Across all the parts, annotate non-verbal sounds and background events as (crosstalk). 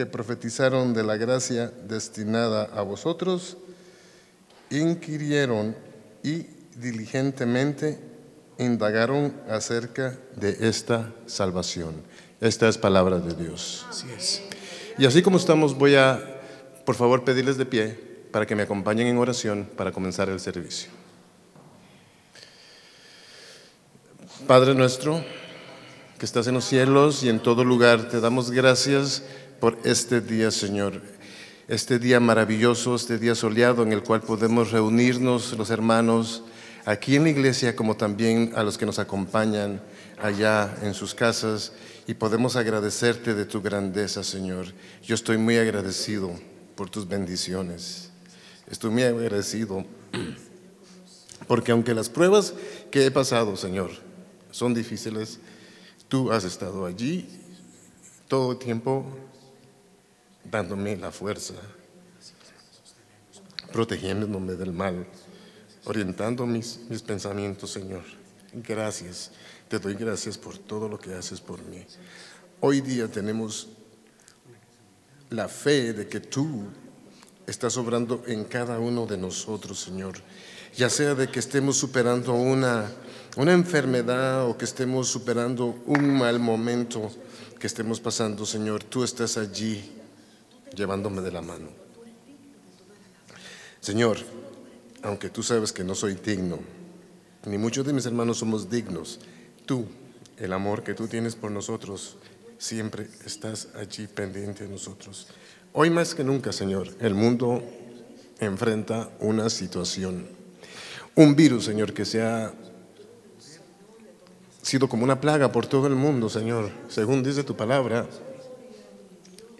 que profetizaron de la gracia destinada a vosotros, inquirieron y diligentemente indagaron acerca de esta salvación. Esta es palabra de Dios. Así es. Y así como estamos, voy a, por favor, pedirles de pie para que me acompañen en oración para comenzar el servicio. Padre nuestro, que estás en los cielos y en todo lugar, te damos gracias por este día, Señor. Este día maravilloso, este día soleado en el cual podemos reunirnos los hermanos aquí en la iglesia como también a los que nos acompañan allá en sus casas y podemos agradecerte de tu grandeza, Señor. Yo estoy muy agradecido por tus bendiciones. Estoy muy agradecido (clears throat) porque aunque las pruebas que he pasado, Señor, son difíciles, tú has estado allí todo el tiempo dándome la fuerza, protegiéndome del mal, orientando mis, mis pensamientos, Señor. Gracias, te doy gracias por todo lo que haces por mí. Hoy día tenemos la fe de que tú estás obrando en cada uno de nosotros, Señor. Ya sea de que estemos superando una, una enfermedad o que estemos superando un mal momento que estemos pasando, Señor, tú estás allí llevándome de la mano. Señor, aunque tú sabes que no soy digno, ni muchos de mis hermanos somos dignos, tú, el amor que tú tienes por nosotros, siempre estás allí pendiente de nosotros. Hoy más que nunca, Señor, el mundo enfrenta una situación, un virus, Señor, que se ha sido como una plaga por todo el mundo, Señor, según dice tu palabra.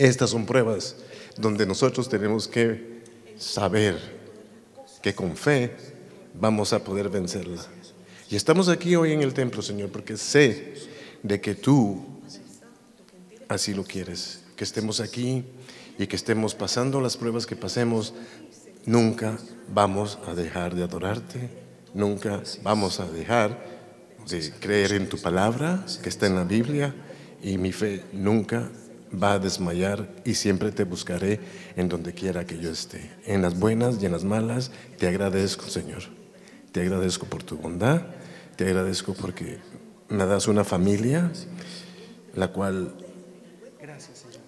Estas son pruebas donde nosotros tenemos que saber que con fe vamos a poder vencerla. Y estamos aquí hoy en el templo, Señor, porque sé de que tú así lo quieres, que estemos aquí y que estemos pasando las pruebas que pasemos, nunca vamos a dejar de adorarte, nunca vamos a dejar de creer en tu palabra que está en la Biblia y mi fe nunca va a desmayar y siempre te buscaré en donde quiera que yo esté. En las buenas y en las malas, te agradezco, Señor. Te agradezco por tu bondad, te agradezco porque me das una familia, la cual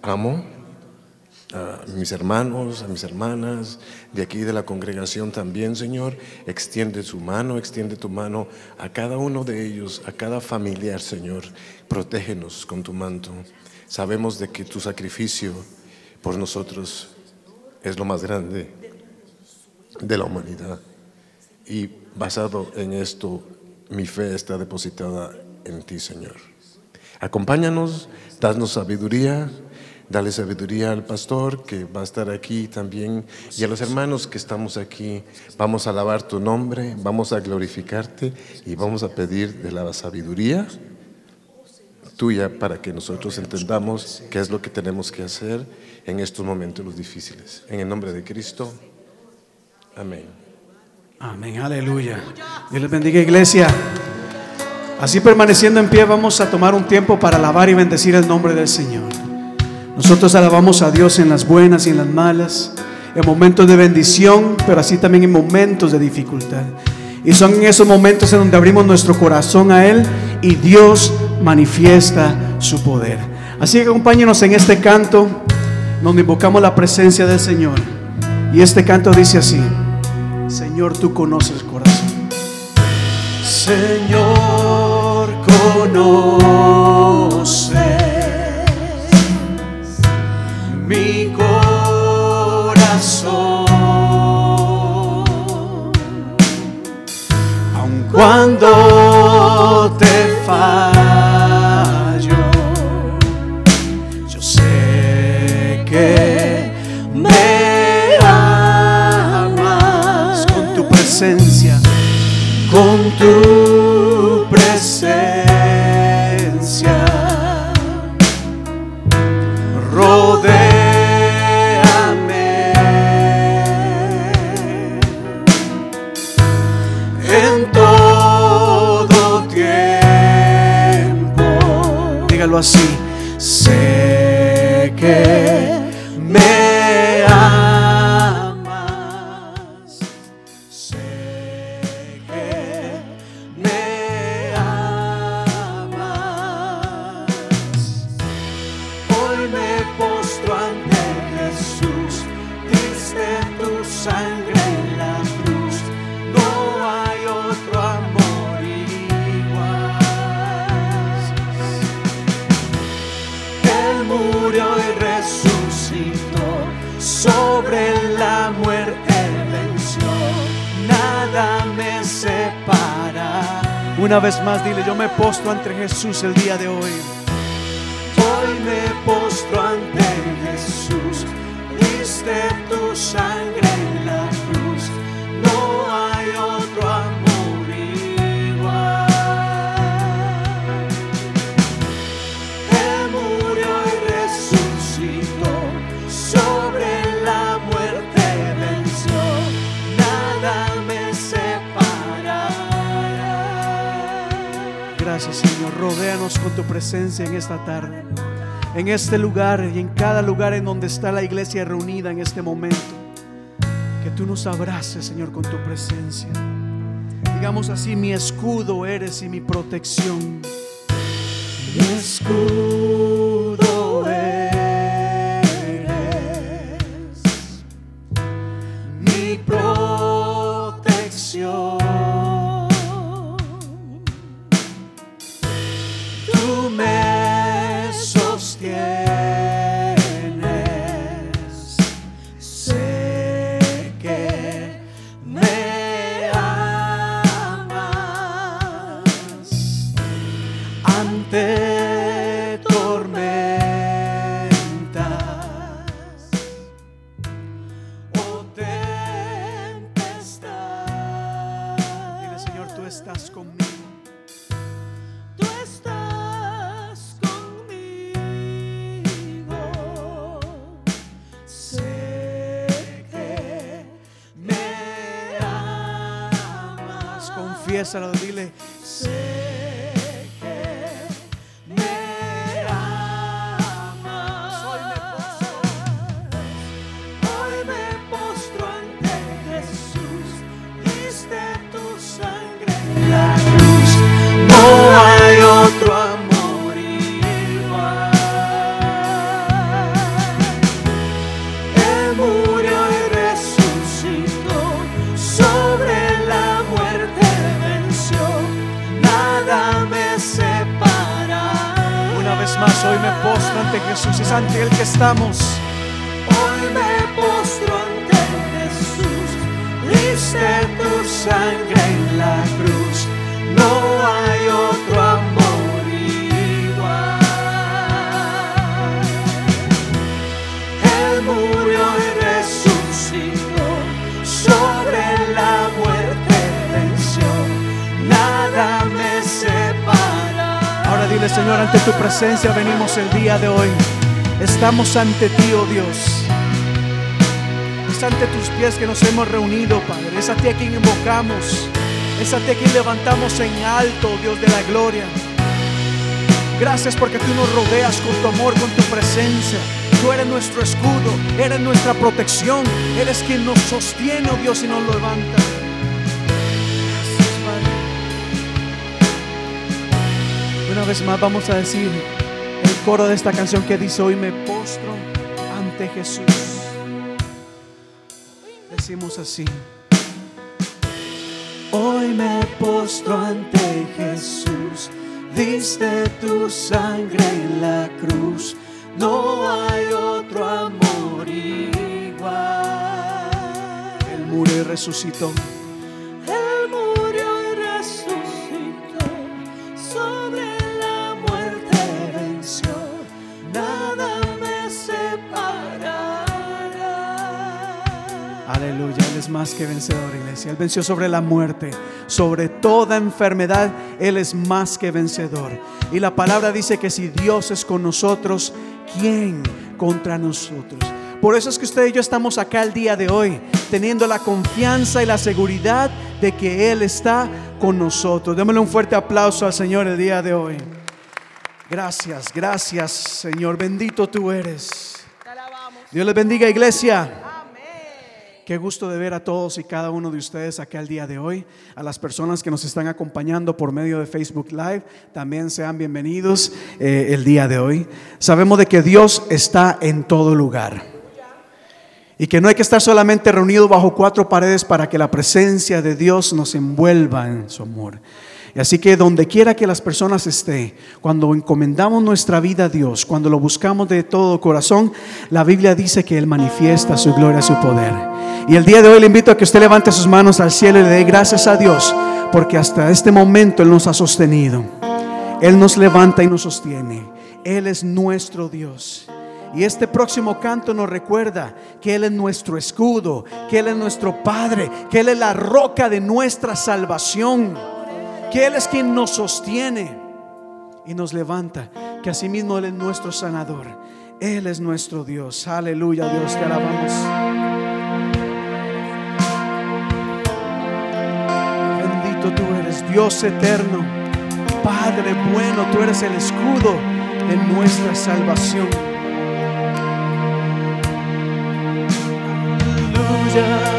amo, a mis hermanos, a mis hermanas, de aquí de la congregación también, Señor. Extiende su mano, extiende tu mano a cada uno de ellos, a cada familiar, Señor. Protégenos con tu manto. Sabemos de que tu sacrificio por nosotros es lo más grande de la humanidad. Y basado en esto, mi fe está depositada en ti, Señor. Acompáñanos, danos sabiduría, dale sabiduría al pastor que va a estar aquí también y a los hermanos que estamos aquí. Vamos a alabar tu nombre, vamos a glorificarte y vamos a pedir de la sabiduría tuya para que nosotros entendamos qué es lo que tenemos que hacer en estos momentos difíciles. En el nombre de Cristo. Amén. Amén, aleluya. Dios les bendiga, iglesia. Así permaneciendo en pie, vamos a tomar un tiempo para alabar y bendecir el nombre del Señor. Nosotros alabamos a Dios en las buenas y en las malas, en momentos de bendición, pero así también en momentos de dificultad. Y son en esos momentos en donde abrimos nuestro corazón a Él y Dios manifiesta su poder. Así que acompáñenos en este canto donde invocamos la presencia del Señor. Y este canto dice así, Señor, tú conoces el corazón. Señor, conoces mi corazón. Aun cuando te fallo, Una vez más, dile, yo me postro ante Jesús el día de hoy. Hoy me postro ante Jesús, diste tu sangre en la rodéanos con tu presencia en esta tarde, en este lugar y en cada lugar en donde está la iglesia reunida en este momento. Que tú nos abraces Señor con tu presencia. Digamos así, mi escudo eres y mi protección. Mi escudo Confiésalo, dile. Presencia venimos el día de hoy. Estamos ante ti, oh Dios. Es ante tus pies que nos hemos reunido, Padre. Es a ti a quien invocamos. Es a ti a quien levantamos en alto, Dios de la gloria. Gracias porque tú nos rodeas con tu amor, con tu presencia. Tú eres nuestro escudo, eres nuestra protección. Eres quien nos sostiene, oh Dios, y nos levanta. Gracias, Padre. Una vez más vamos a decir coro de esta canción que dice hoy me postro ante Jesús. Decimos así. Hoy me postro ante Jesús, diste tu sangre en la cruz, no hay otro amor igual. Él murió y resucitó. Él venció sobre la muerte, sobre toda enfermedad. Él es más que vencedor. Y la palabra dice que si Dios es con nosotros, ¿quién contra nosotros? Por eso es que usted y yo estamos acá el día de hoy, teniendo la confianza y la seguridad de que Él está con nosotros. Démosle un fuerte aplauso al Señor el día de hoy. Gracias, gracias Señor. Bendito tú eres. Dios les bendiga iglesia. Qué gusto de ver a todos y cada uno de ustedes acá el día de hoy. A las personas que nos están acompañando por medio de Facebook Live, también sean bienvenidos eh, el día de hoy. Sabemos de que Dios está en todo lugar. Y que no hay que estar solamente reunidos bajo cuatro paredes para que la presencia de Dios nos envuelva en su amor. Y así que donde quiera que las personas estén, cuando encomendamos nuestra vida a Dios, cuando lo buscamos de todo corazón, la Biblia dice que Él manifiesta su gloria, su poder. Y el día de hoy le invito a que usted levante sus manos al cielo y le dé gracias a Dios porque hasta este momento Él nos ha sostenido. Él nos levanta y nos sostiene. Él es nuestro Dios. Y este próximo canto nos recuerda que Él es nuestro escudo, que Él es nuestro Padre, que Él es la roca de nuestra salvación, que Él es quien nos sostiene y nos levanta, que asimismo Él es nuestro sanador. Él es nuestro Dios. Aleluya, Dios, te alabamos. Bendito tú eres, Dios eterno, Padre bueno, tú eres el escudo de nuestra salvación. Aleluya.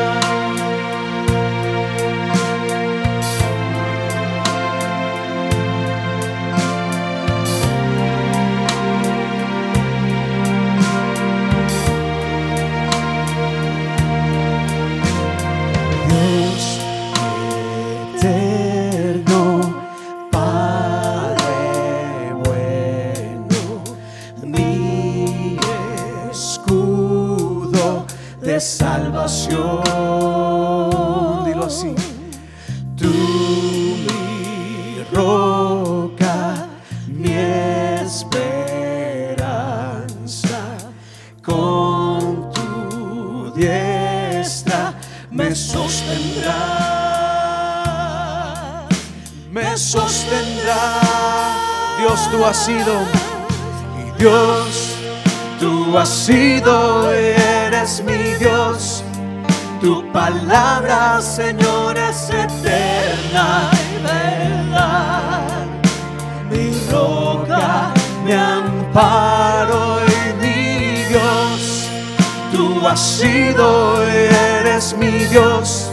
Eres mi Dios.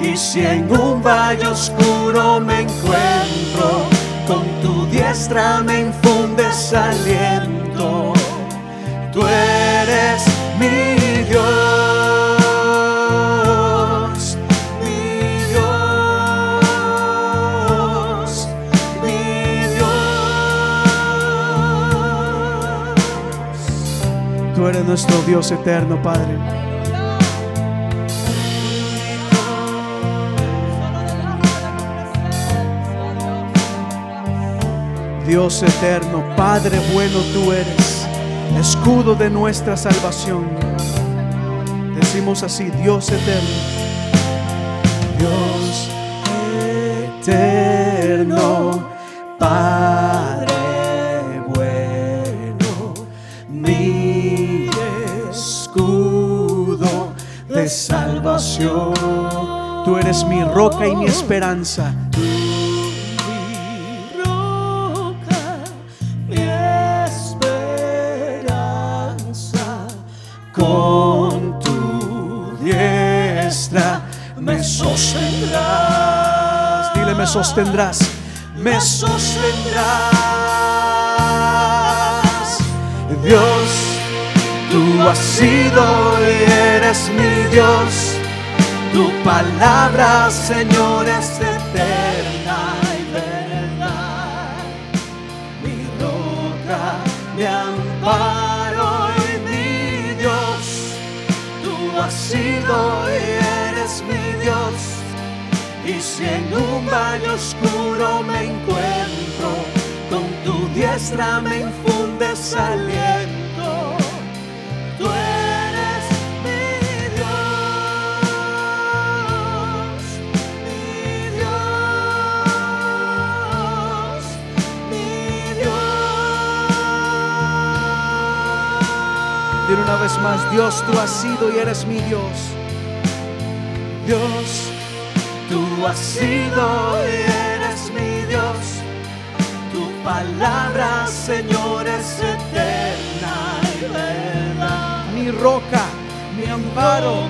Y si en un valle oscuro me encuentro, con tu diestra me infundes aliento. Tú eres mi Dios, mi Dios, mi Dios. Tú eres nuestro Dios eterno, Padre. Dios eterno, Padre bueno tú eres, escudo de nuestra salvación. Decimos así, Dios eterno, Dios eterno, Padre bueno, mi escudo de salvación. Tú eres mi roca y mi esperanza. Sostendrás. Me sostendrás. Dios, tú has sido y eres mi Dios. Tu palabra, Señor, es eterna y verdad mi roca, mi amparo y mi Dios. Tú has sido y. Y si en un valle oscuro me encuentro, con tu diestra me infundes aliento. Tú eres mi Dios, mi Dios, mi Dios. Dile una vez más, Dios, tú has sido y eres mi Dios. Dios, tú has sido y eres mi Dios. Tu palabra, Señor, es eterna y verdad. Mi roca, mi amparo,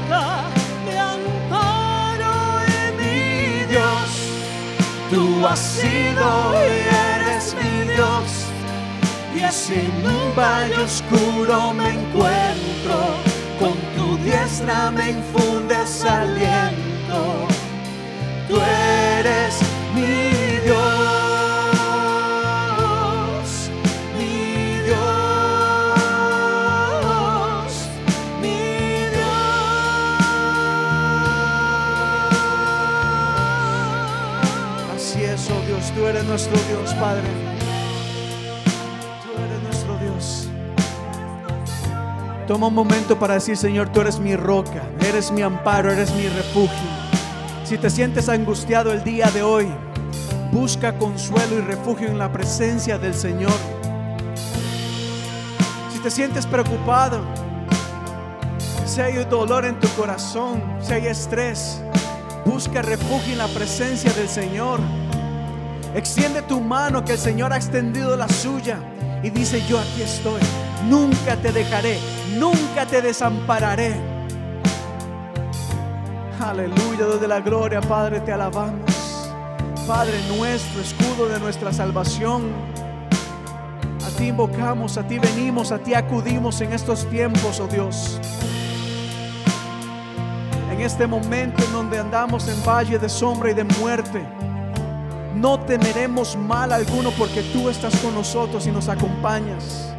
mi amparo y mi Dios. Tú has sido y eres mi Dios. Y así en un valle oscuro me encuentro, con tu diestra me infundes aliento. Tú eres mi Dios, mi Dios, mi Dios. eres nuestro Dios, Padre. Tú eres nuestro Dios. Toma un momento para decir, Señor, tú eres mi roca, eres mi amparo, eres mi refugio. Si te sientes angustiado el día de hoy, busca consuelo y refugio en la presencia del Señor. Si te sientes preocupado, si hay dolor en tu corazón, si hay estrés, busca refugio en la presencia del Señor. Extiende tu mano que el Señor ha extendido la suya y dice, yo aquí estoy, nunca te dejaré, nunca te desampararé. Aleluya, desde la gloria, Padre, te alabamos. Padre nuestro, escudo de nuestra salvación. A ti invocamos, a ti venimos, a ti acudimos en estos tiempos, oh Dios. En este momento en donde andamos en valle de sombra y de muerte. No temeremos mal alguno porque tú estás con nosotros y nos acompañas.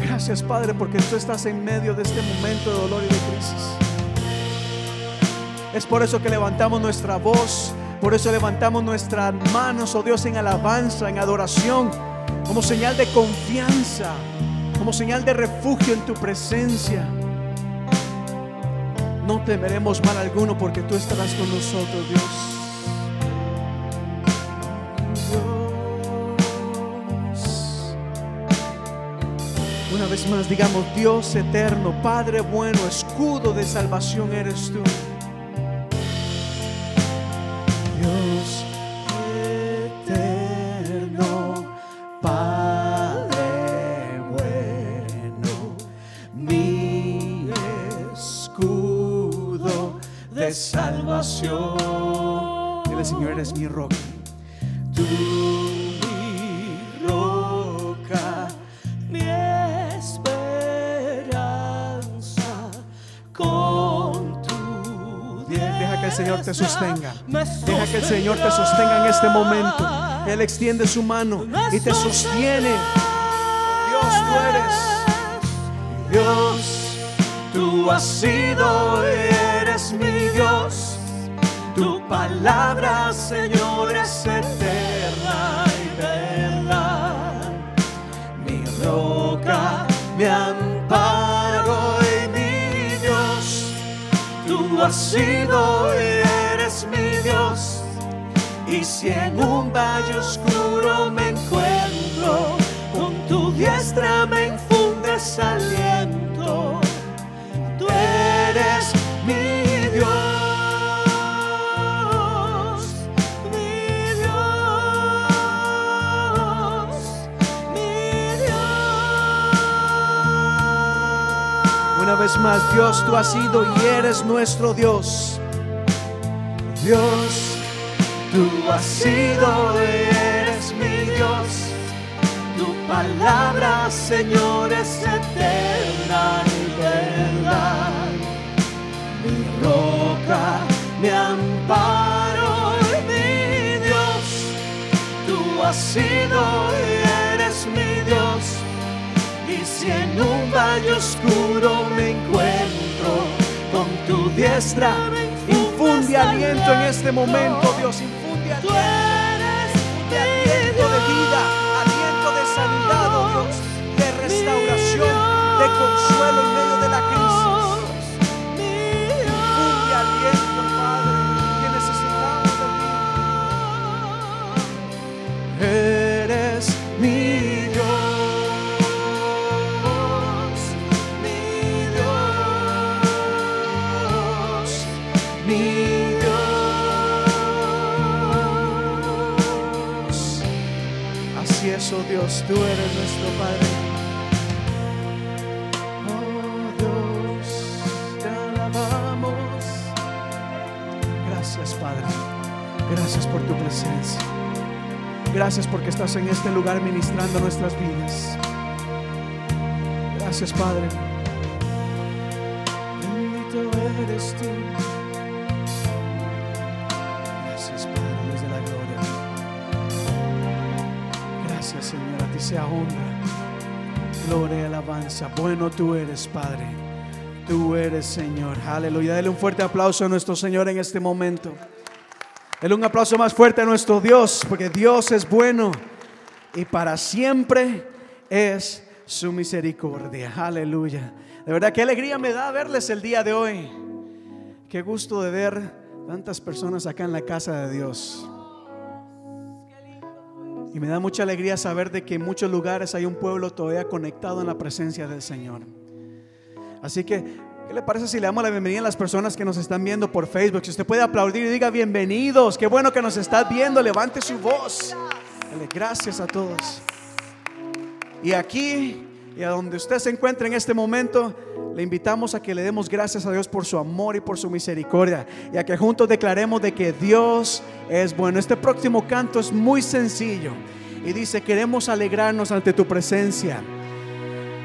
Gracias Padre porque tú estás en medio de este momento de dolor y de crisis. Es por eso que levantamos nuestra voz, por eso levantamos nuestras manos, oh Dios, en alabanza, en adoración, como señal de confianza, como señal de refugio en tu presencia. No temeremos mal alguno porque tú estarás con nosotros, Dios. Una vez más digamos, Dios eterno, Padre bueno, escudo de salvación eres tú. Te sostenga. Deja que el Señor te sostenga en este momento. Él extiende su mano y te sostiene. Dios, tú eres. Dios, tú has sido eres mi Dios. Tu palabra, Señor, es eterna y verdad. Mi roca, mi amparo y mi Dios. Tú has sido y eres mi Dios. Y si en un valle oscuro me encuentro, con tu diestra me infundes aliento. Tú eres mi Dios, mi Dios, mi Dios. Una vez más, Dios, tú has sido y eres nuestro Dios. Dios, tú has sido y eres mi Dios. Tu palabra, Señor, es eterna y verdad. Mi roca, mi amparo y mi Dios. Tú has sido y eres mi Dios. Y si en un valle oscuro me encuentro con tu diestra, infunde aliento en este momento, Dios, infunde aliento. Tú eres nuestro Padre. Oh Dios, te alabamos. Gracias, Padre. Gracias por tu presencia. Gracias porque estás en este lugar ministrando nuestras vidas. Gracias, Padre. Bendito eres tú. Sea gloria y alabanza. Bueno tú eres, Padre. Tú eres, Señor. Aleluya. Dale un fuerte aplauso a nuestro Señor en este momento. Dale un aplauso más fuerte a nuestro Dios, porque Dios es bueno y para siempre es su misericordia. Aleluya. De verdad, qué alegría me da verles el día de hoy. Qué gusto de ver tantas personas acá en la casa de Dios. Y me da mucha alegría saber de que en muchos lugares hay un pueblo todavía conectado en la presencia del Señor. Así que ¿Qué le parece si le damos la bienvenida a las personas que nos están viendo por Facebook? Si usted puede aplaudir y diga bienvenidos, qué bueno que nos está viendo, levante su voz. Dale gracias a todos. Y aquí y a donde usted se encuentre en este momento, le invitamos a que le demos gracias a Dios por su amor y por su misericordia. Y a que juntos declaremos de que Dios es bueno. Este próximo canto es muy sencillo. Y dice, queremos alegrarnos ante tu presencia.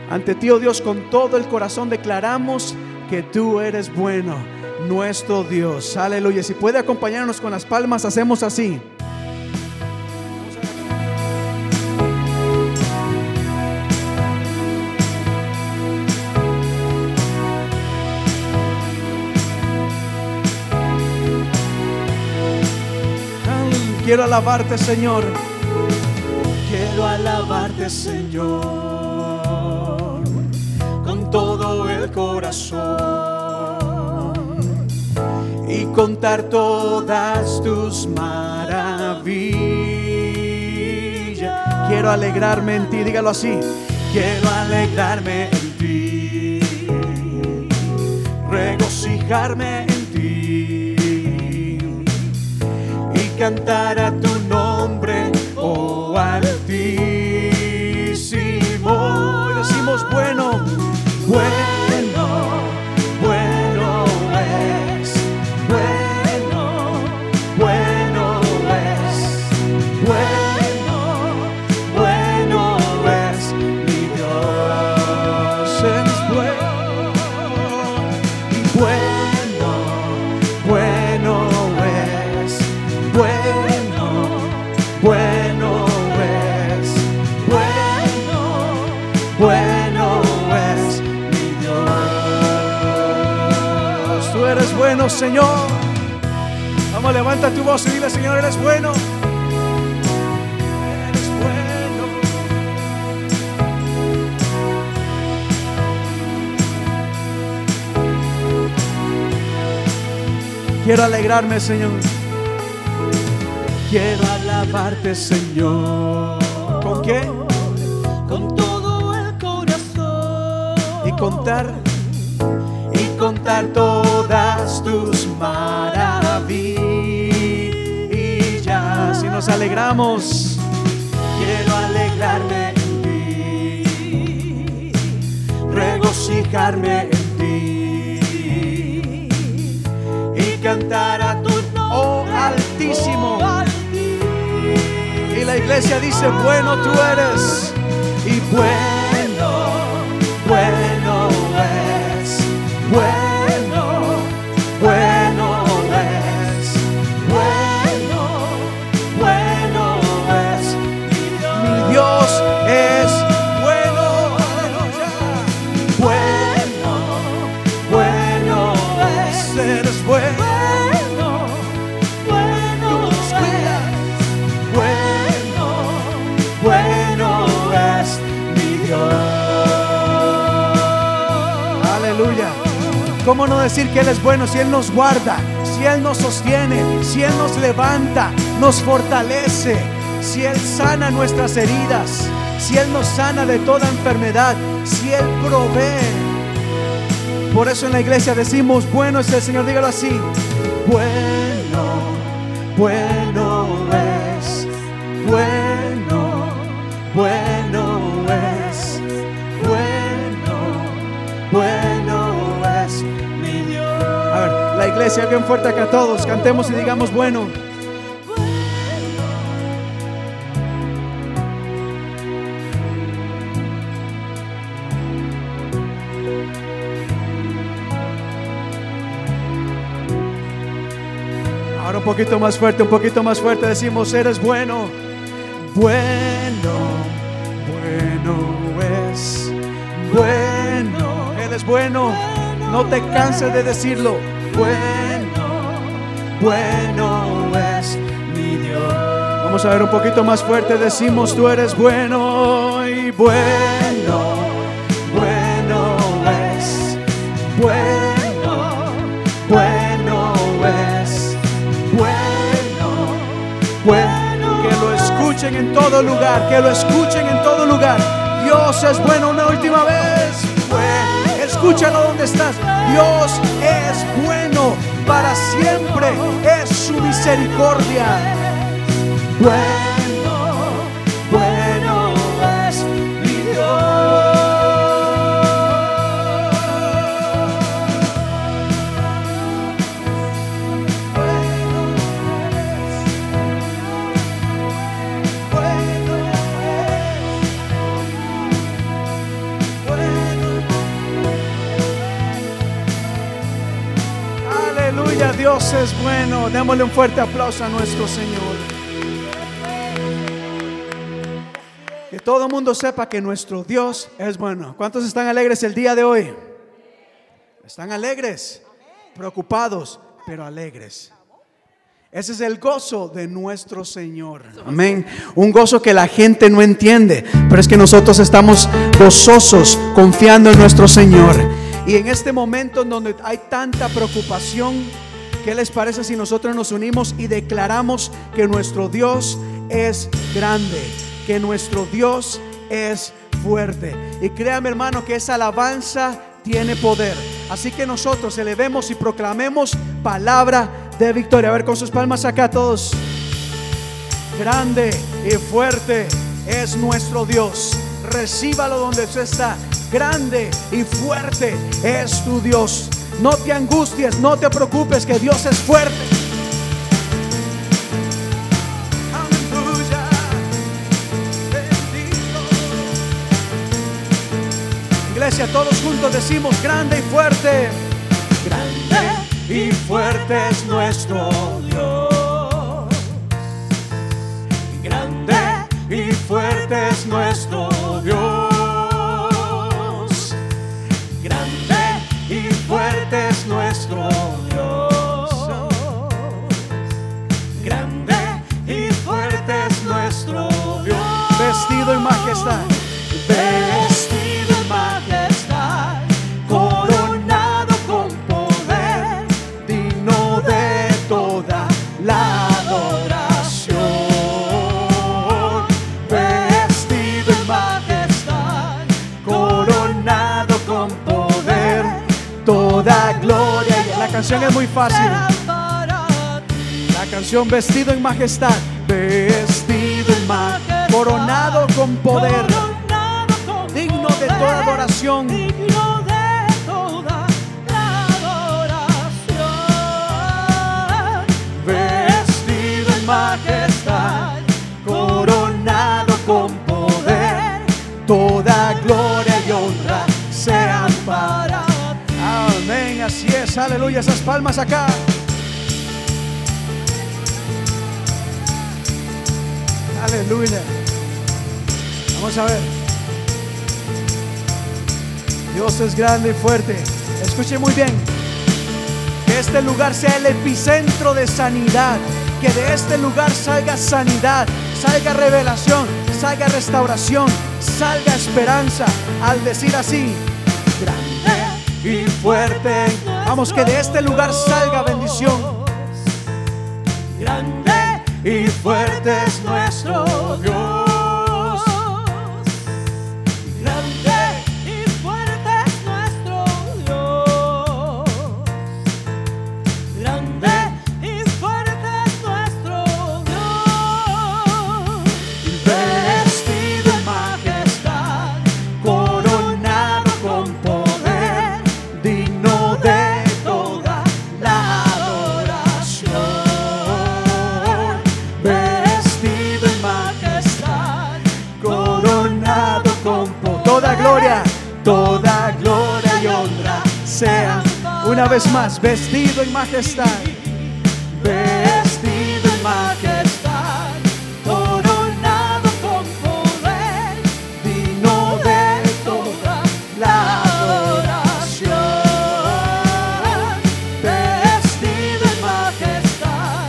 Ante ti, oh Dios, con todo el corazón declaramos que tú eres bueno, nuestro Dios. Aleluya. Si puede acompañarnos con las palmas, hacemos así. Quiero alabarte, Señor. Quiero alabarte, Señor todo el corazón y contar todas tus maravillas. Quiero alegrarme en ti, dígalo así. Quiero alegrarme en ti, regocijarme en ti y cantar a tu nombre, oh. Y bueno, Señor. Vamos, levanta tu voz y dile, Señor, eres bueno. Eres bueno. Quiero alegrarme, Señor. Quiero alabarte, Señor. ¿Con qué? Con todo el corazón. Y contar contar todas tus maravillas y nos alegramos. Quiero alegrarme en ti, regocijarme en ti y cantar a tu oh altísimo. Y la iglesia dice, bueno tú eres y bueno, ¿Cómo no decir que Él es bueno si Él nos guarda, si Él nos sostiene, si Él nos levanta, nos fortalece, si Él sana nuestras heridas, si Él nos sana de toda enfermedad, si Él provee? Por eso en la iglesia decimos, bueno es el Señor, dígalo así, bueno, bueno es, bueno, iglesia bien fuerte acá todos. Cantemos y digamos bueno. Ahora un poquito más fuerte, un poquito más fuerte. Decimos, eres bueno. Bueno, bueno es. Bueno, Él es bueno. No te canses de decirlo bueno, bueno es mi Dios. Vamos a ver un poquito más fuerte, decimos, tú eres bueno y bueno, bueno es, bueno, bueno es, bueno, bueno. Que lo escuchen en todo lugar, que lo escuchen en todo lugar. Dios es bueno una última vez. Escúchalo donde estás. Dios es bueno para siempre. Es su misericordia. Bueno Dios es bueno. Démosle un fuerte aplauso a nuestro Señor. Que todo el mundo sepa que nuestro Dios es bueno. ¿Cuántos están alegres el día de hoy? Están alegres, preocupados, pero alegres. Ese es el gozo de nuestro Señor. Amén. Un gozo que la gente no entiende, pero es que nosotros estamos gozosos confiando en nuestro Señor. Y en este momento en donde hay tanta preocupación, ¿qué les parece si nosotros nos unimos y declaramos que nuestro Dios es grande, que nuestro Dios es fuerte? Y créame hermano que esa alabanza tiene poder. Así que nosotros elevemos y proclamemos palabra de victoria. A ver con sus palmas acá todos. Grande y fuerte es nuestro Dios. Recíbalo donde usted está. Grande y fuerte es tu Dios. No te angusties, no te preocupes, que Dios es fuerte. Aleluya. Bendito. Iglesia, todos juntos decimos grande y fuerte. Grande y fuerte es nuestro Dios. Grande y fuerte es nuestro Dios. Vestido en majestad. Vestido en majestad. Coronado con poder. Digno de toda la adoración. Vestido en majestad. Coronado con poder. Toda gloria. y- La canción es muy fácil. La canción vestido en majestad, vestido en majestad, coronado con poder, digno de toda adoración. Digno de toda la adoración. Vestido en majestad, coronado con poder, toda gloria y honra sean para ti. Amén, así es, aleluya, esas palmas acá. Aleluya. Vamos a ver. Dios es grande y fuerte. Escuche muy bien. Que este lugar sea el epicentro de sanidad. Que de este lugar salga sanidad, salga revelación, salga restauración, salga esperanza. Al decir así, grande y fuerte. Vamos, que de este lugar salga bendición. Grande y fuerte es nuestro Dios. Vez más, vestido en majestad. Vestido en majestad, coronado con poder, vino de toda la adoración. Vestido en majestad,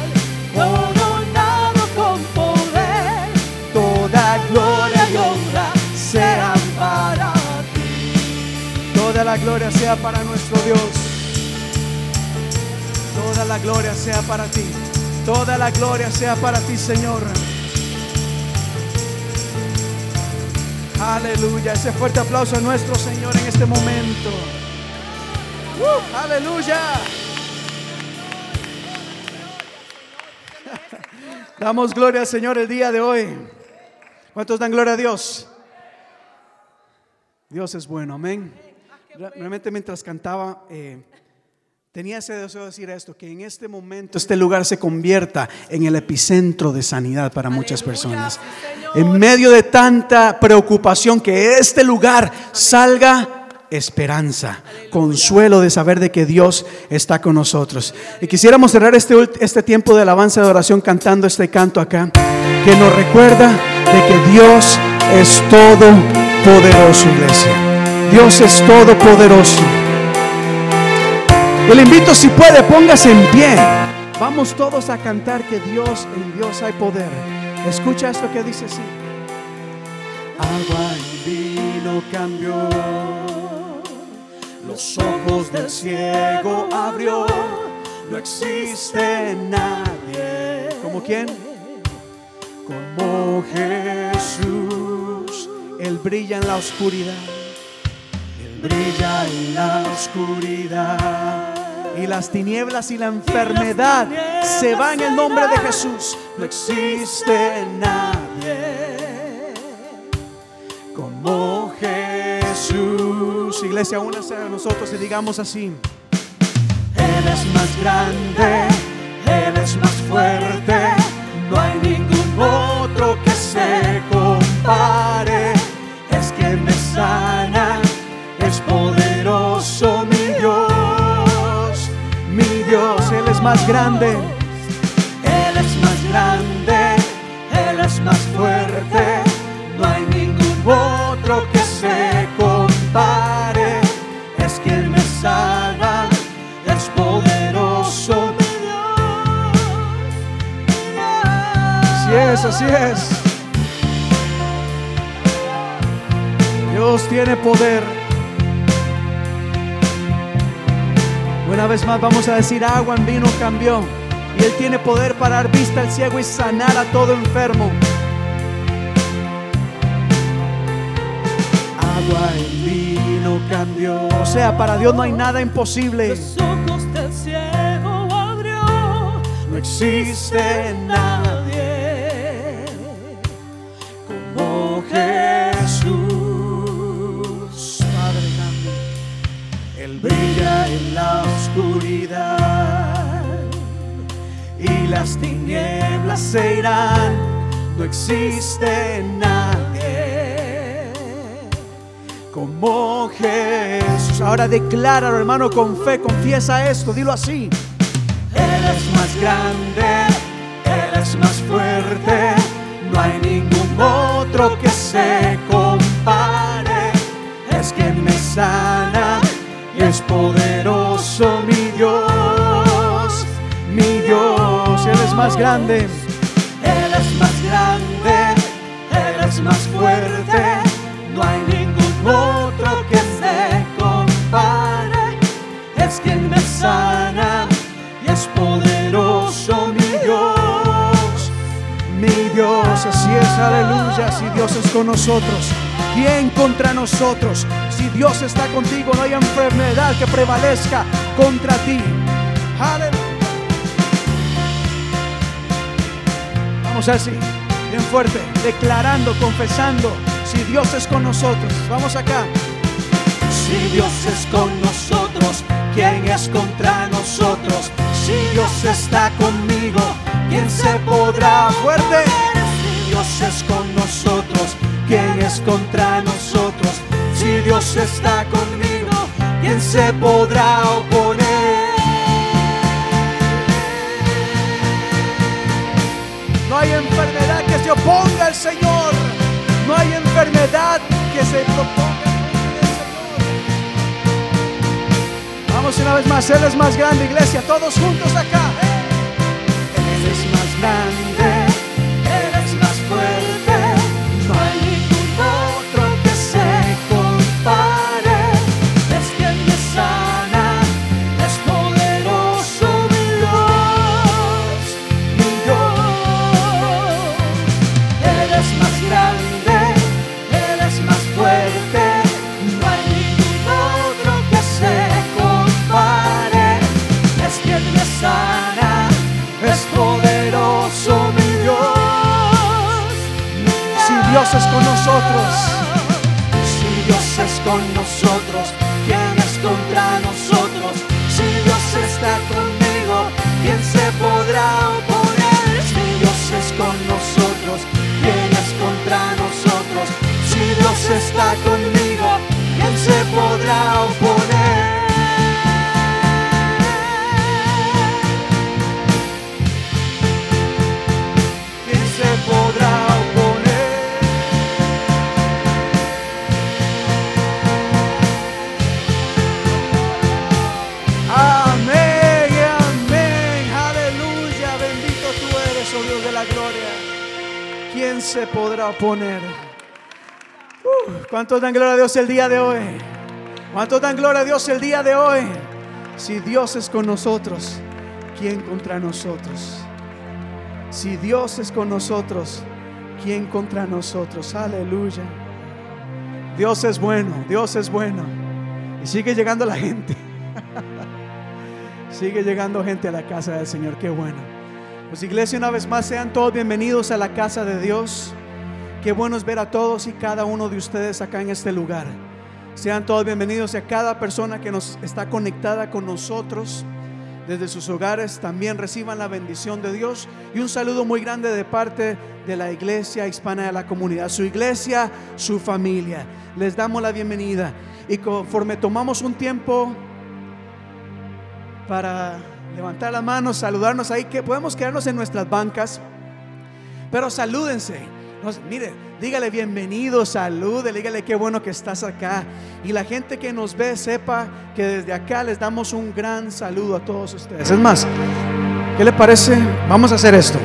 coronado con poder, toda gloria y honra sean para ti. Toda la gloria sea para nuestro Dios. Gloria sea para ti. Toda la gloria sea para ti, Señor. Aleluya. Ese fuerte aplauso a nuestro Señor en este momento. ¡Uh! aleluya. (laughs) Damos gloria al Señor el día de hoy. ¿Cuántos dan gloria a Dios? Dios es bueno, amén. Realmente mientras cantaba, eh, tenía ese deseo de decir esto, que en este momento este lugar se convierta en el epicentro de sanidad para muchas personas. En medio de tanta preocupación, que este lugar salga esperanza, consuelo de saber de que Dios está con nosotros. Y quisiéramos cerrar este, este tiempo de alabanza de oración cantando este canto acá, que nos recuerda de que Dios es todopoderoso, iglesia. Dios es todopoderoso. Y le invito, si puede, póngase en pie. Vamos todos a cantar que Dios, en Dios hay poder. Escucha esto que dice así. Agua y vino cambió. Los ojos del ciego abrió. No existe nadie. ¿Como quién? Como Jesús. Él brilla en la oscuridad. Él brilla en la oscuridad. Y las tinieblas y la enfermedad se van en el nombre de Jesús. No existe nadie como Jesús. Iglesia, únase a nosotros y digamos así. Él es más grande, Él es más fuerte. No hay ningún otro que se compare. Es que me sana, grande, Él es más grande, Él es más fuerte. No hay ningún otro que se compare. Es Él me salva, es poderoso Así es, así es. Dios tiene poder. Una vez más vamos a decir agua en vino cambió. Y Él tiene poder para dar vista al ciego y sanar a todo enfermo. Agua en vino cambió. O sea, para Dios no hay nada imposible. Los ojos del ciego abrió. No existe nadie en la oscuridad y las tinieblas se irán. No existe nadie como Jesús. Ahora decláralo, hermano, con fe, confiesa esto, dilo así. Él es más grande, Él es más fuerte, no hay ningún otro que se compare. Es que me sana es poderoso mi Dios, mi Dios. Él es más grande, Él es más grande, Él es más fuerte, no hay ningún otro que se compare. Es quien me sana y es poderoso mi Dios, mi Dios, así es, aleluya, si Dios es con nosotros, ¿quién contra nosotros? Si Dios está contigo, no hay enfermedad que prevalezca contra ti. Aleluya. Vamos así, bien fuerte, declarando, confesando, si Dios es con nosotros. Vamos acá. Si Dios es con nosotros, ¿quién es contra nosotros? Si Dios está conmigo, ¿quién se podrá fuerte? Dios es con nosotros, ¿quién es contra nosotros? Si Dios está conmigo, ¿quién se podrá oponer? No hay enfermedad que se oponga al Señor. No hay enfermedad que se proponga. Vamos una vez más, Él es más grande, iglesia, todos juntos acá. Él es más grande, ¿Cuántos dan gloria a Dios el día de hoy? ¿Cuántos dan gloria a Dios el día de hoy? Si Dios es con nosotros, ¿quién contra nosotros? Si Dios es con nosotros, ¿quién contra nosotros? Aleluya. Dios es bueno, Dios es bueno. Y sigue llegando la gente. (laughs) sigue llegando gente a la casa del Señor, qué bueno. Pues iglesia, una vez más, sean todos bienvenidos a la casa de Dios. Qué bueno es ver a todos y cada uno de ustedes acá en este lugar. Sean todos bienvenidos a cada persona que nos está conectada con nosotros desde sus hogares. También reciban la bendición de Dios y un saludo muy grande de parte de la iglesia hispana de la comunidad, su iglesia, su familia. Les damos la bienvenida y conforme tomamos un tiempo para levantar las manos, saludarnos ahí, que podemos quedarnos en nuestras bancas, pero salúdense. Mire, dígale bienvenido, salúdele, dígale qué bueno que estás acá. Y la gente que nos ve sepa que desde acá les damos un gran saludo a todos ustedes. Es más, ¿qué le parece? Vamos a hacer esto.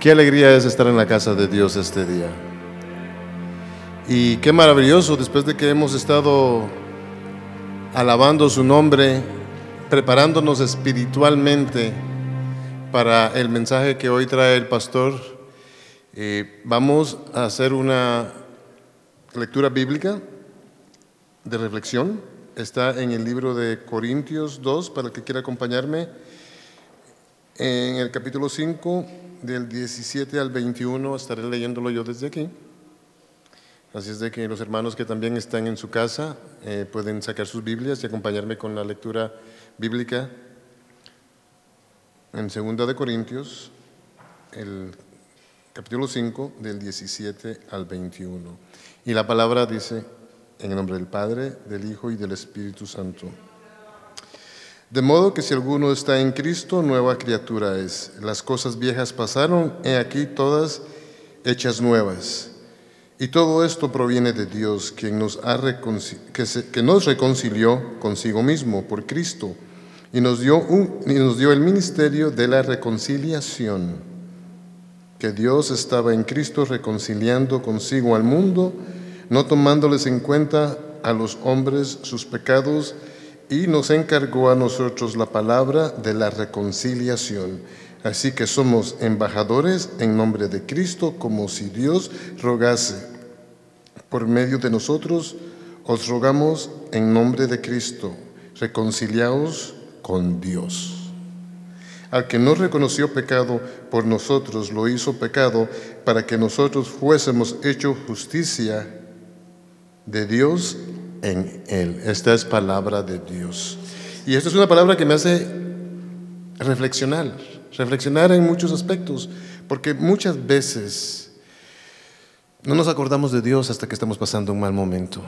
Qué alegría es estar en la casa de Dios este día. Y qué maravilloso después de que hemos estado alabando su nombre, preparándonos espiritualmente para el mensaje que hoy trae el pastor. Eh, vamos a hacer una lectura bíblica de reflexión. Está en el libro de Corintios 2, para el que quiera acompañarme, en el capítulo 5 del 17 al 21 estaré leyéndolo yo desde aquí. Así es de que los hermanos que también están en su casa eh, pueden sacar sus Biblias y acompañarme con la lectura bíblica en 2 de Corintios, el capítulo 5 del 17 al 21. Y la palabra dice, en el nombre del Padre, del Hijo y del Espíritu Santo. De modo que si alguno está en Cristo, nueva criatura es. Las cosas viejas pasaron, he aquí todas hechas nuevas. Y todo esto proviene de Dios, quien nos, ha que, nos reconcilió consigo mismo por Cristo y nos, dio y nos dio el ministerio de la reconciliación, que Dios estaba en Cristo reconciliando consigo al mundo, no tomándoles en cuenta a los hombres sus pecados, y nos encargó a nosotros la palabra de la reconciliación. Así que somos embajadores en nombre de Cristo, como si Dios rogase. Por medio de nosotros os rogamos en nombre de Cristo, reconciliaos con Dios. Al que no reconoció pecado por nosotros, lo hizo pecado para que nosotros fuésemos hecho justicia de Dios en Él. Esta es palabra de Dios. Y esta es una palabra que me hace reflexionar, reflexionar en muchos aspectos, porque muchas veces no nos acordamos de Dios hasta que estamos pasando un mal momento.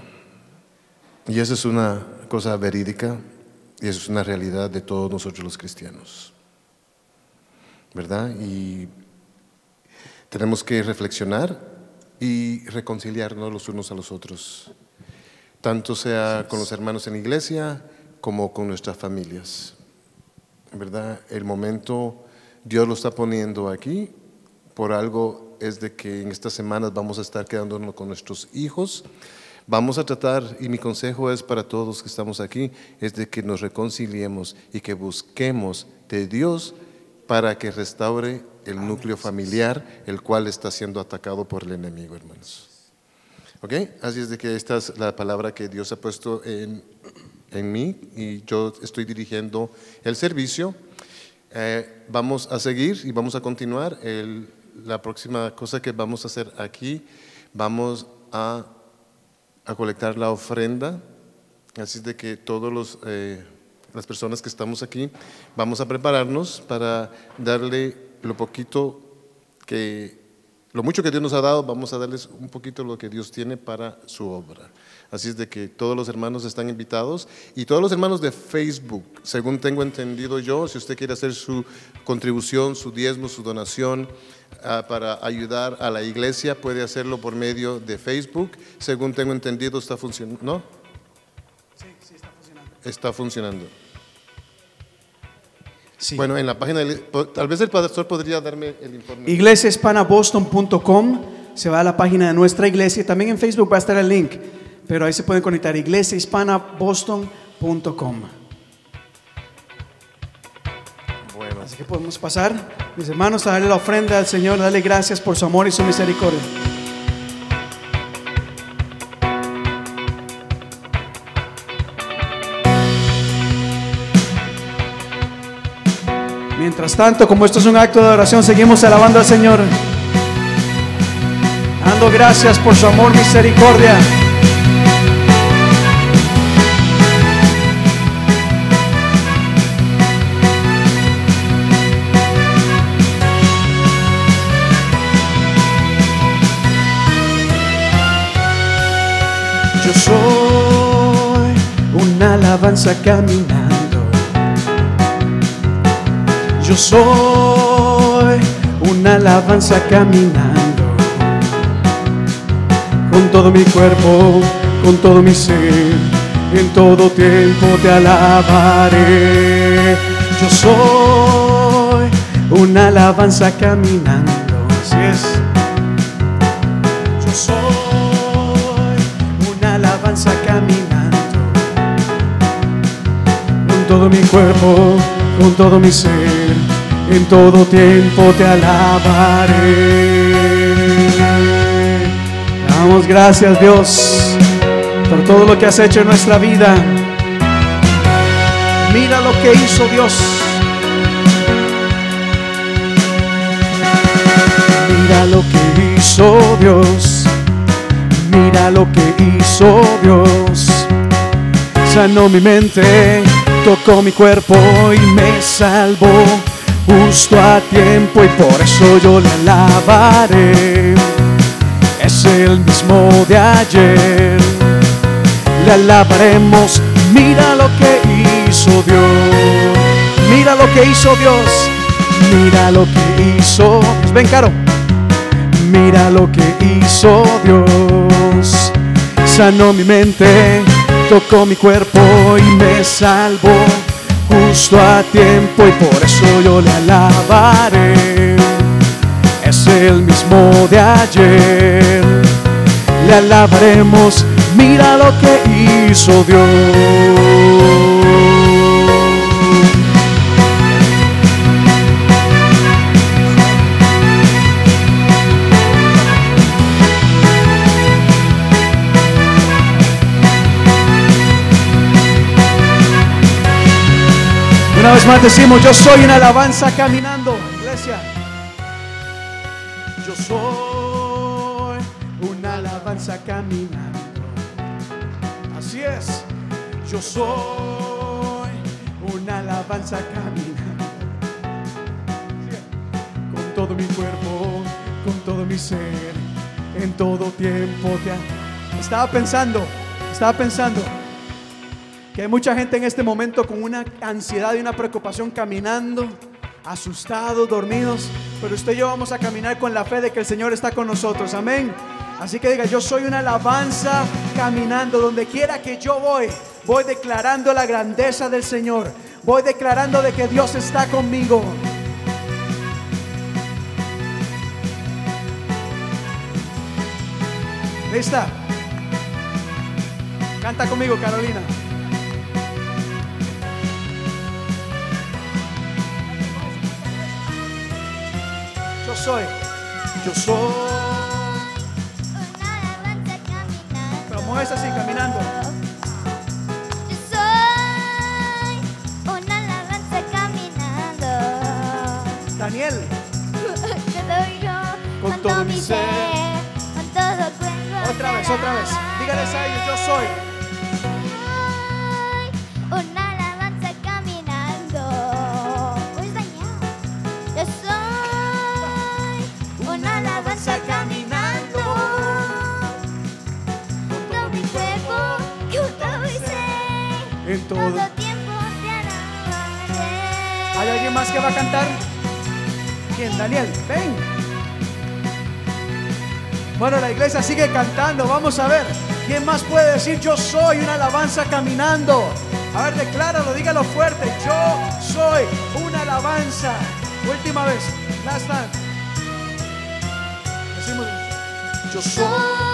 Y eso es una cosa verídica y eso es una realidad de todos nosotros los cristianos. ¿Verdad? Y tenemos que reflexionar y reconciliarnos los unos a los otros tanto sea con los hermanos en la iglesia como con nuestras familias. ¿Verdad? El momento Dios lo está poniendo aquí, por algo es de que en estas semanas vamos a estar quedándonos con nuestros hijos. Vamos a tratar, y mi consejo es para todos los que estamos aquí, es de que nos reconciliemos y que busquemos de Dios para que restaure el núcleo familiar, el cual está siendo atacado por el enemigo, hermanos. ¿Ok? Así es de que esta es la palabra que Dios ha puesto en, en mí y yo estoy dirigiendo el servicio. Eh, vamos a seguir y vamos a continuar la próxima cosa que vamos a hacer aquí, vamos a, a colectar la ofrenda. Así de que todos los, eh, las personas que estamos aquí vamos a prepararnos para darle lo poquito que, lo mucho que Dios nos ha dado, vamos a darles un poquito lo que Dios tiene para su obra. Así es de que todos los hermanos están invitados y todos los hermanos de Facebook, según tengo entendido yo, si usted quiere hacer su contribución, su diezmo, su donación ah, para ayudar a la iglesia, puede hacerlo por medio de Facebook. Según tengo entendido, está funcionando. ¿No? Sí, sí, está funcionando. Está funcionando. Sí. Bueno, en la página, tal vez el pastor podría darme el informe. iglesiahispanaboston.com se va a la página de nuestra iglesia. También en Facebook va a estar el link, pero ahí se pueden conectar iglesiahispanaboston.com. Bueno, Así que podemos pasar, mis hermanos, a darle la ofrenda al Señor, darle gracias por su amor y su misericordia. Mientras tanto, como esto es un acto de adoración, seguimos alabando al Señor. Dando gracias por su amor, misericordia. Yo soy una alabanza caminando. Yo soy una alabanza caminando. Con todo mi cuerpo, con todo mi ser, en todo tiempo te alabaré. Yo soy una alabanza caminando. Así es. Yo soy una alabanza caminando con todo mi cuerpo, con todo mi ser, en todo tiempo te alabaré. Damos gracias Dios por todo lo que has hecho en nuestra vida. Mira lo que hizo Dios. Mira lo que hizo Dios. Mira lo que hizo Dios. Sanó mi mente, tocó mi cuerpo y me salvó justo a tiempo y por eso yo le alabaré. Es el mismo de ayer. Le alabaremos. Mira lo que hizo Dios. Mira lo que hizo Dios. Mira lo que hizo. Ven, Caro. Mira lo que hizo Dios. Sanó mi mente, tocó mi cuerpo y me salvó justo a tiempo y por eso yo le alabaré. Es el mismo de ayer. Le alabaremos. Mira lo que hizo Dios. Una vez más decimos, yo soy una alabanza caminando, iglesia. Yo soy una alabanza caminando. Así es. Yo soy una alabanza caminando. Con todo mi cuerpo, con todo mi ser, en todo tiempo te Estaba pensando, estaba pensando que hay mucha gente en este momento con una ansiedad y una preocupación caminando, asustados, dormidos, pero usted y yo vamos a caminar con la fe de que el Señor está con nosotros, amén. Así que diga, yo soy una alabanza caminando, donde quiera que yo voy, voy declarando la grandeza del Señor, voy declarando de que Dios está conmigo. ¿Lista? Canta conmigo, Carolina. Soy, yo soy. Una alabanza caminando. Pero así, caminando. Yo soy una alabanza caminando. Daniel, (laughs) Yo yo todo mi ser. con todo cuerpo. Otra vez, otra vez. Dígales a ellos, yo. Soy En todo. ¿Hay alguien más que va a cantar? ¿Quién? Daniel, ven. Bueno, la iglesia sigue cantando. Vamos a ver. ¿Quién más puede decir yo soy una alabanza caminando? A ver, decláralo, dígalo fuerte. Yo soy una alabanza. Última vez. Last time. Decimos, yo. Soy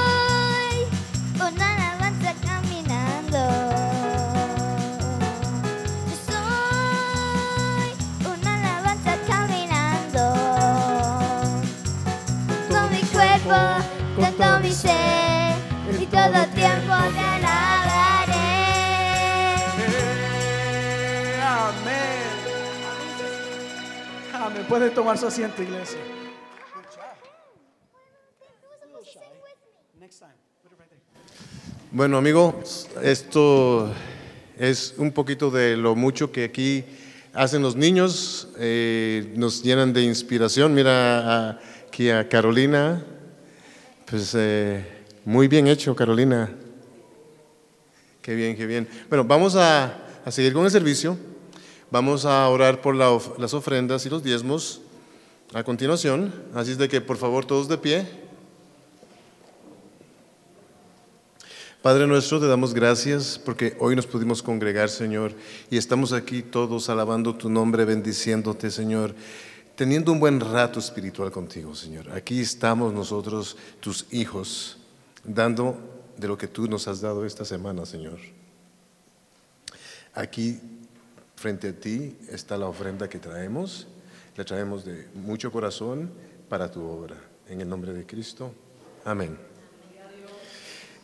Puede tomar su asiento, iglesia. Bueno, amigos, esto es un poquito de lo mucho que aquí hacen los niños. eh, nos llenan de inspiración. Mira aquí a Carolina. Pues eh, muy bien hecho, Carolina. Qué bien, qué bien. Bueno, vamos a, a seguir con el servicio. Vamos a orar por las ofrendas y los diezmos a continuación. Así es de que, por favor, todos de pie. Padre nuestro, te damos gracias porque hoy nos pudimos congregar, Señor, y estamos aquí todos alabando tu nombre, bendiciéndote, Señor, teniendo un buen rato espiritual contigo, Señor. Aquí estamos nosotros, tus hijos, dando de lo que tú nos has dado esta semana, Señor. Aquí, frente a ti, está la ofrenda que traemos. La traemos de mucho corazón para tu obra. En el nombre de Cristo. Amén.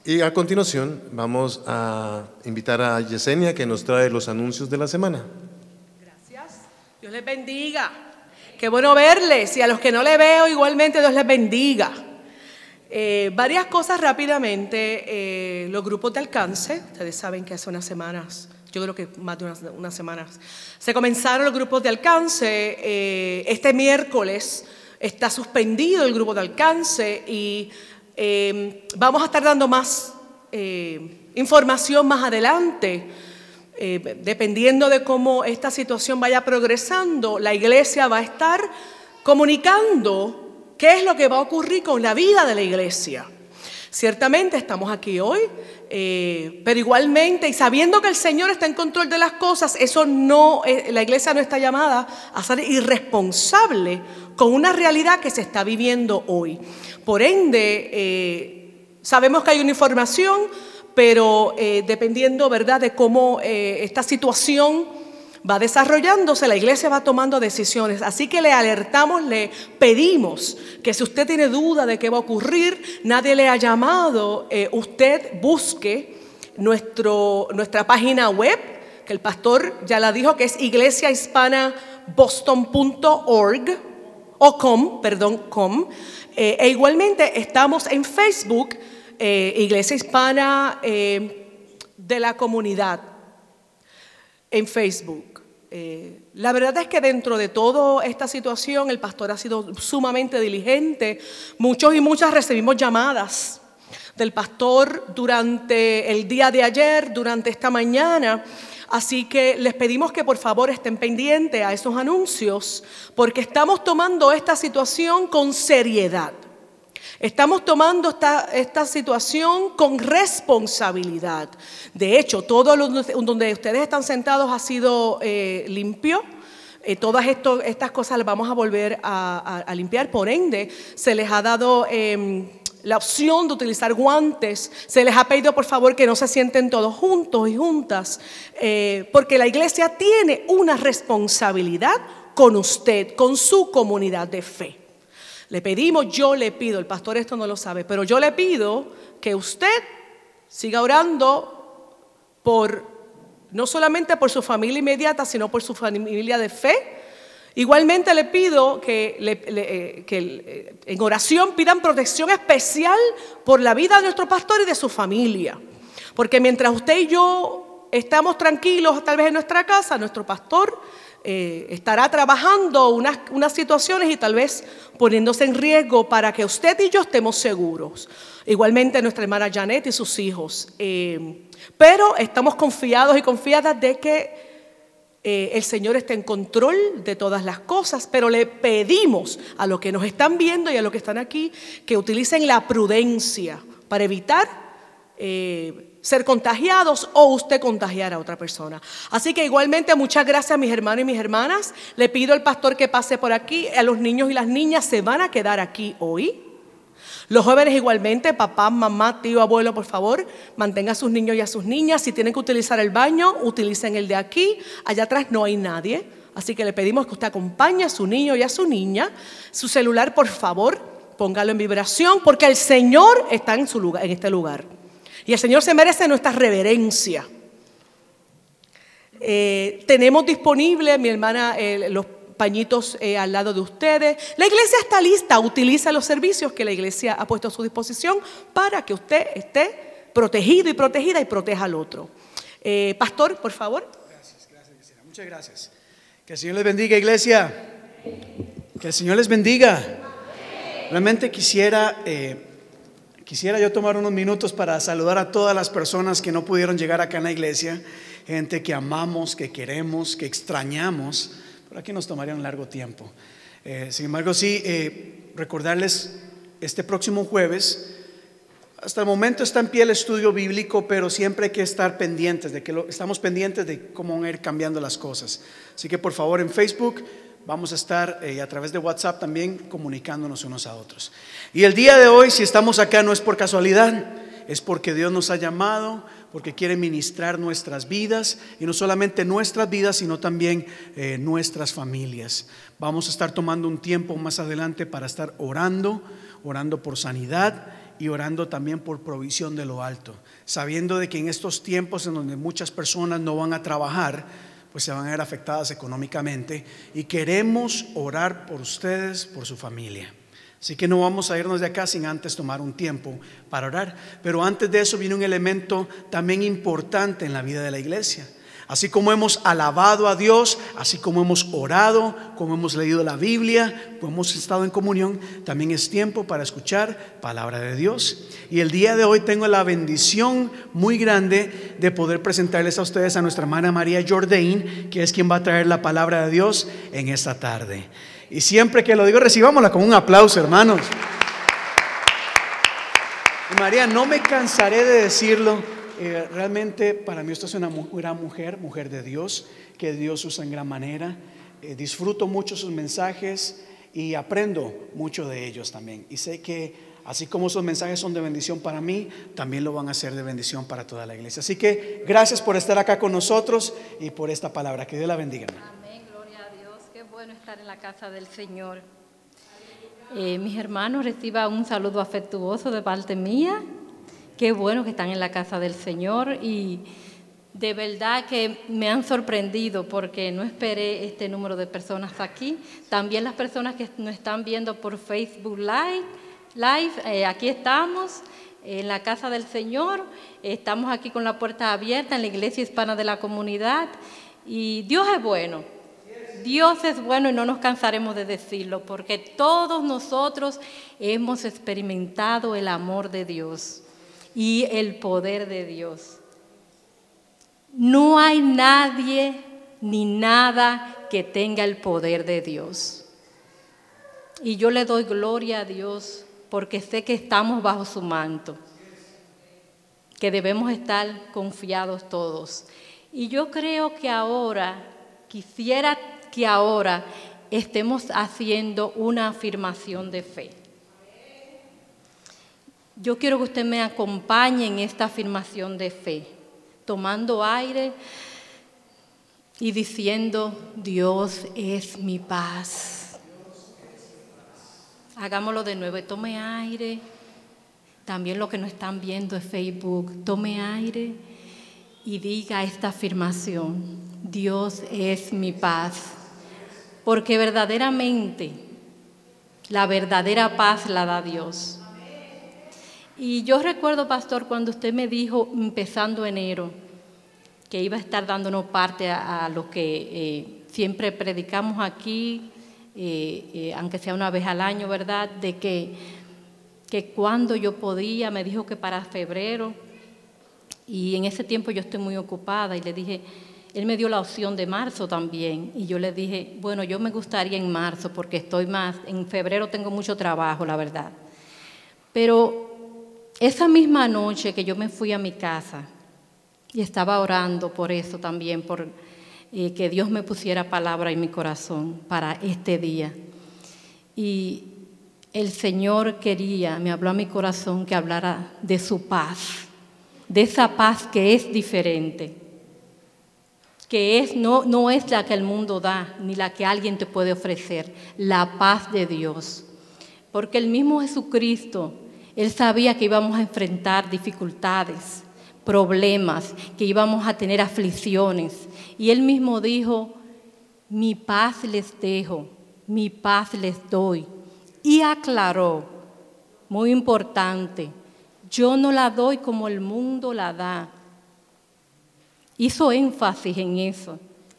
Y a continuación vamos a invitar a Yesenia que nos trae los anuncios de la semana. Gracias. Dios les bendiga. Qué bueno verles y a los que no le veo igualmente Dios les bendiga. Eh, varias cosas rápidamente. Eh, los grupos de alcance, ustedes saben que hace unas semanas, yo creo que más de unas, unas semanas, se comenzaron los grupos de alcance. Eh, este miércoles está suspendido el grupo de alcance y eh, vamos a estar dando más eh, información más adelante. Eh, dependiendo de cómo esta situación vaya progresando, la iglesia va a estar comunicando qué es lo que va a ocurrir con la vida de la iglesia. Ciertamente estamos aquí hoy, eh, pero igualmente, y sabiendo que el Señor está en control de las cosas, eso no, eh, la iglesia no está llamada a ser irresponsable con una realidad que se está viviendo hoy. Por ende, eh, sabemos que hay una información, pero dependiendo, ¿verdad?, de cómo esta situación va desarrollándose, la iglesia va tomando decisiones. Así que le alertamos, le pedimos que si usted tiene duda de qué va a ocurrir, nadie le ha llamado, eh, usted busque nuestro, nuestra página web, que el pastor ya la dijo, que es iglesiahispanaboston.org o com, perdón, com. Eh, e igualmente estamos en Facebook, eh, Iglesia Hispana de la Comunidad, en Facebook. Eh, la verdad es que dentro de toda esta situación el pastor ha sido sumamente diligente. Muchos y muchas recibimos llamadas del pastor durante el día de ayer, durante esta mañana. Así que les pedimos que por favor estén pendientes a esos anuncios porque estamos tomando esta situación con seriedad. Estamos tomando esta, situación con responsabilidad. De hecho, todo lo, donde ustedes están sentados ha sido eh, limpio. Eh, todas estas cosas las vamos a volver a limpiar. Por ende, se les ha dado em, la opción de utilizar guantes. Se les ha pedido, por favor, que no se sienten todos juntos y juntas, eh, porque la iglesia tiene una responsabilidad con usted, con su comunidad de fe. Le pedimos, yo le pido, el pastor esto no lo sabe, pero yo le pido que usted siga orando por, no solamente por su familia inmediata, sino por su familia de fe Igualmente le pido que, eh, que, eh, en oración pidan protección especial por la vida de nuestro pastor y de su familia. Porque mientras usted y yo estamos tranquilos, tal vez en nuestra casa, nuestro pastor eh, estará trabajando unas, unas situaciones y tal vez poniéndose en riesgo para que usted y yo estemos seguros. Igualmente nuestra hermana Janet y sus hijos. Eh, pero estamos confiados y confiadas de que eh, el Señor está en control de todas las cosas, pero le pedimos a los que nos están viendo y a los que están aquí que utilicen la prudencia para evitar ser contagiados o usted contagiar a otra persona. Así que igualmente muchas gracias a mis hermanos y mis hermanas. Le pido al pastor que pase por aquí. A los niños y las niñas se van a quedar aquí hoy. Los jóvenes igualmente, papá, mamá, tío, abuelo, por favor, mantenga a sus niños y a sus niñas. Si tienen que utilizar el baño, utilicen el de aquí. Allá atrás no hay nadie. Así que le pedimos que usted acompañe a su niño y a su niña. Su celular, por favor, póngalo en vibración porque el Señor está en, su lugar, en este lugar. Y el Señor se merece nuestra reverencia. Eh, tenemos disponible, mi hermana, los pañitos eh, al lado de ustedes. La iglesia está lista, utiliza los servicios que la iglesia ha puesto a su disposición para que usted esté protegido y protegida y proteja al otro. Eh, pastor, por favor. Muchas gracias. Que el Señor les bendiga, iglesia. Que el Señor les bendiga. Realmente quisiera, quisiera yo tomar unos minutos para saludar a todas las personas que no pudieron llegar acá en la iglesia. Gente que amamos, que queremos, que extrañamos. Por aquí nos tomaría un largo tiempo. Eh, sin embargo, sí, eh, recordarles este próximo jueves. Hasta el momento está en pie el estudio bíblico, pero siempre hay que estar pendientes de que lo- estamos pendientes de cómo van a ir cambiando las cosas. Así que por favor en Facebook vamos a estar eh, a través de WhatsApp también comunicándonos unos a otros. Y el día de hoy, si estamos acá, no es por casualidad, es porque Dios nos ha llamado, porque quiere ministrar nuestras vidas y no solamente nuestras vidas, sino también eh, nuestras familias. Vamos a estar tomando un tiempo más adelante para estar orando, orando por sanidad y orando también por provisión de lo alto, sabiendo de que en estos tiempos en donde muchas personas no van a trabajar, pues se van a ver afectadas económicamente y queremos orar por ustedes, por su familia. Así que no vamos a irnos de acá sin antes tomar un tiempo para orar. Pero antes de eso viene un elemento también importante en la vida de la iglesia. Así como hemos alabado a Dios, así como hemos orado, como hemos leído la Biblia, como hemos estado en comunión, también es tiempo para escuchar palabra de Dios. Y el día de hoy tengo la bendición muy grande de poder presentarles a ustedes a nuestra hermana María Jordain, que es quien va a traer la palabra de Dios en esta tarde. Y siempre que lo digo, recibámosla con un aplauso, hermanos. Y María, no me cansaré de decirlo. Eh, realmente para mí usted es una gran mujer, mujer de Dios, que Dios usa en gran manera. Eh, disfruto mucho sus mensajes y aprendo mucho de ellos también. Y sé que así como esos mensajes son de bendición para mí, también lo van a ser de bendición para toda la iglesia. Así que gracias por estar acá con nosotros y por esta palabra. Que Dios la bendiga. Amén, gloria a Dios. Qué bueno estar en la casa del Señor. Eh, mis hermanos, reciban un saludo afectuoso de parte mía. Qué bueno que están en la casa del Señor y de verdad que me han sorprendido porque no esperé este número de personas aquí. También las personas que nos están viendo por Facebook Live, live eh, aquí estamos en la casa del Señor. Estamos aquí con la puerta abierta en la iglesia hispana de la comunidad y Dios es bueno. Dios es bueno y no nos cansaremos de decirlo, porque todos nosotros hemos experimentado el amor de Dios y el poder de Dios. No hay nadie ni nada que tenga el poder de Dios. Y yo le doy gloria a Dios porque sé que estamos bajo su manto, que debemos estar confiados todos. Y yo creo que ahora, quisiera que ahora estemos haciendo una afirmación de fe. Yo quiero que usted me acompañe en esta afirmación de fe, tomando aire y diciendo, Dios es mi paz. Hagámoslo de nuevo, tome aire. También lo que nos están viendo en Facebook, tome aire y diga esta afirmación, Dios es mi paz. porque verdaderamente la verdadera paz la da Dios. Y yo recuerdo, pastor, cuando usted me dijo, empezando enero, que iba a estar dándonos parte a, lo que eh, siempre predicamos aquí, eh, eh, aunque sea una vez al año, ¿verdad? De que, que cuando yo podía, me dijo que para febrero, y en ese tiempo yo estoy muy ocupada y le dije, él me dio la opción de marzo también y yo le dije, bueno, yo me gustaría en marzo porque estoy más, en febrero tengo mucho trabajo, la verdad. Pero esa misma noche que yo me fui a mi casa y estaba orando por eso también, por eh, que Dios me pusiera palabra en mi corazón para este día. Y el Señor quería, me habló a mi corazón que hablara de su paz de esa paz que es diferente, que es, no, no es la que el mundo da, ni la que alguien te puede ofrecer, la paz de Dios. Porque el mismo Jesucristo, Él sabía que íbamos a enfrentar dificultades, problemas, que íbamos a tener aflicciones. Y Él mismo dijo, mi paz les dejo, mi paz les doy. Y aclaró, muy importante, yo no la doy como el mundo la da. Hizo énfasis en eso.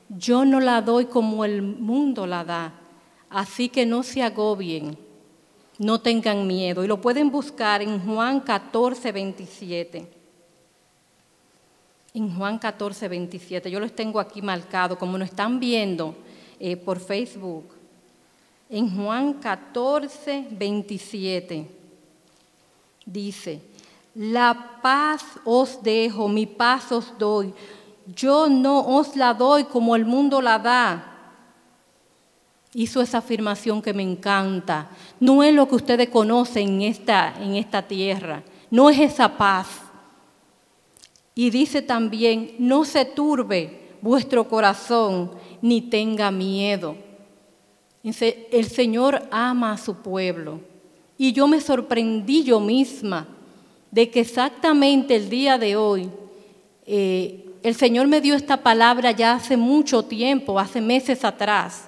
Yo no la doy como el mundo la da. Así que no se agobien, no tengan miedo. Y lo pueden buscar en Juan 14, 27. En Juan 14, 27. Yo los tengo aquí marcados, como nos están viendo eh, por Facebook. En Juan 14, 27 dice, la paz os dejo, mi paz os doy. Yo no os la doy como el mundo la da. Hizo esa afirmación que me encanta. No es lo que ustedes conocen en esta, en esta tierra. No es esa paz. Y dice también, no se turbe vuestro corazón ni tenga miedo. El Señor ama a su pueblo. Y yo me sorprendí yo misma de que exactamente el día de hoy, eh, el Señor me dio esta palabra ya hace mucho tiempo, hace meses atrás,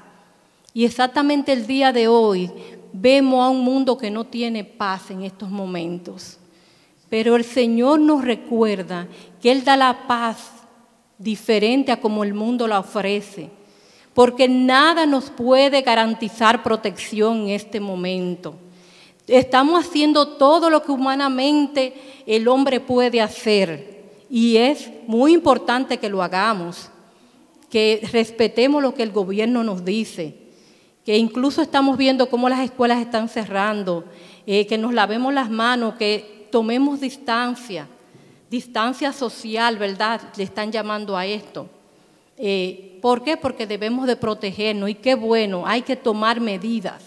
y exactamente el día de hoy vemos a un mundo que no tiene paz en estos momentos. Pero el Señor nos recuerda que Él da la paz diferente a como el mundo la ofrece, porque nada nos puede garantizar protección en este momento. Estamos haciendo todo lo que humanamente el hombre puede hacer y es muy importante que lo hagamos, que respetemos lo que el gobierno nos dice, que incluso estamos viendo cómo las escuelas están cerrando, eh, que nos lavemos las manos, que tomemos distancia, distancia social, ¿verdad? Le están llamando a esto. Eh, ¿Por qué? Porque debemos de protegernos y qué bueno, hay que tomar medidas.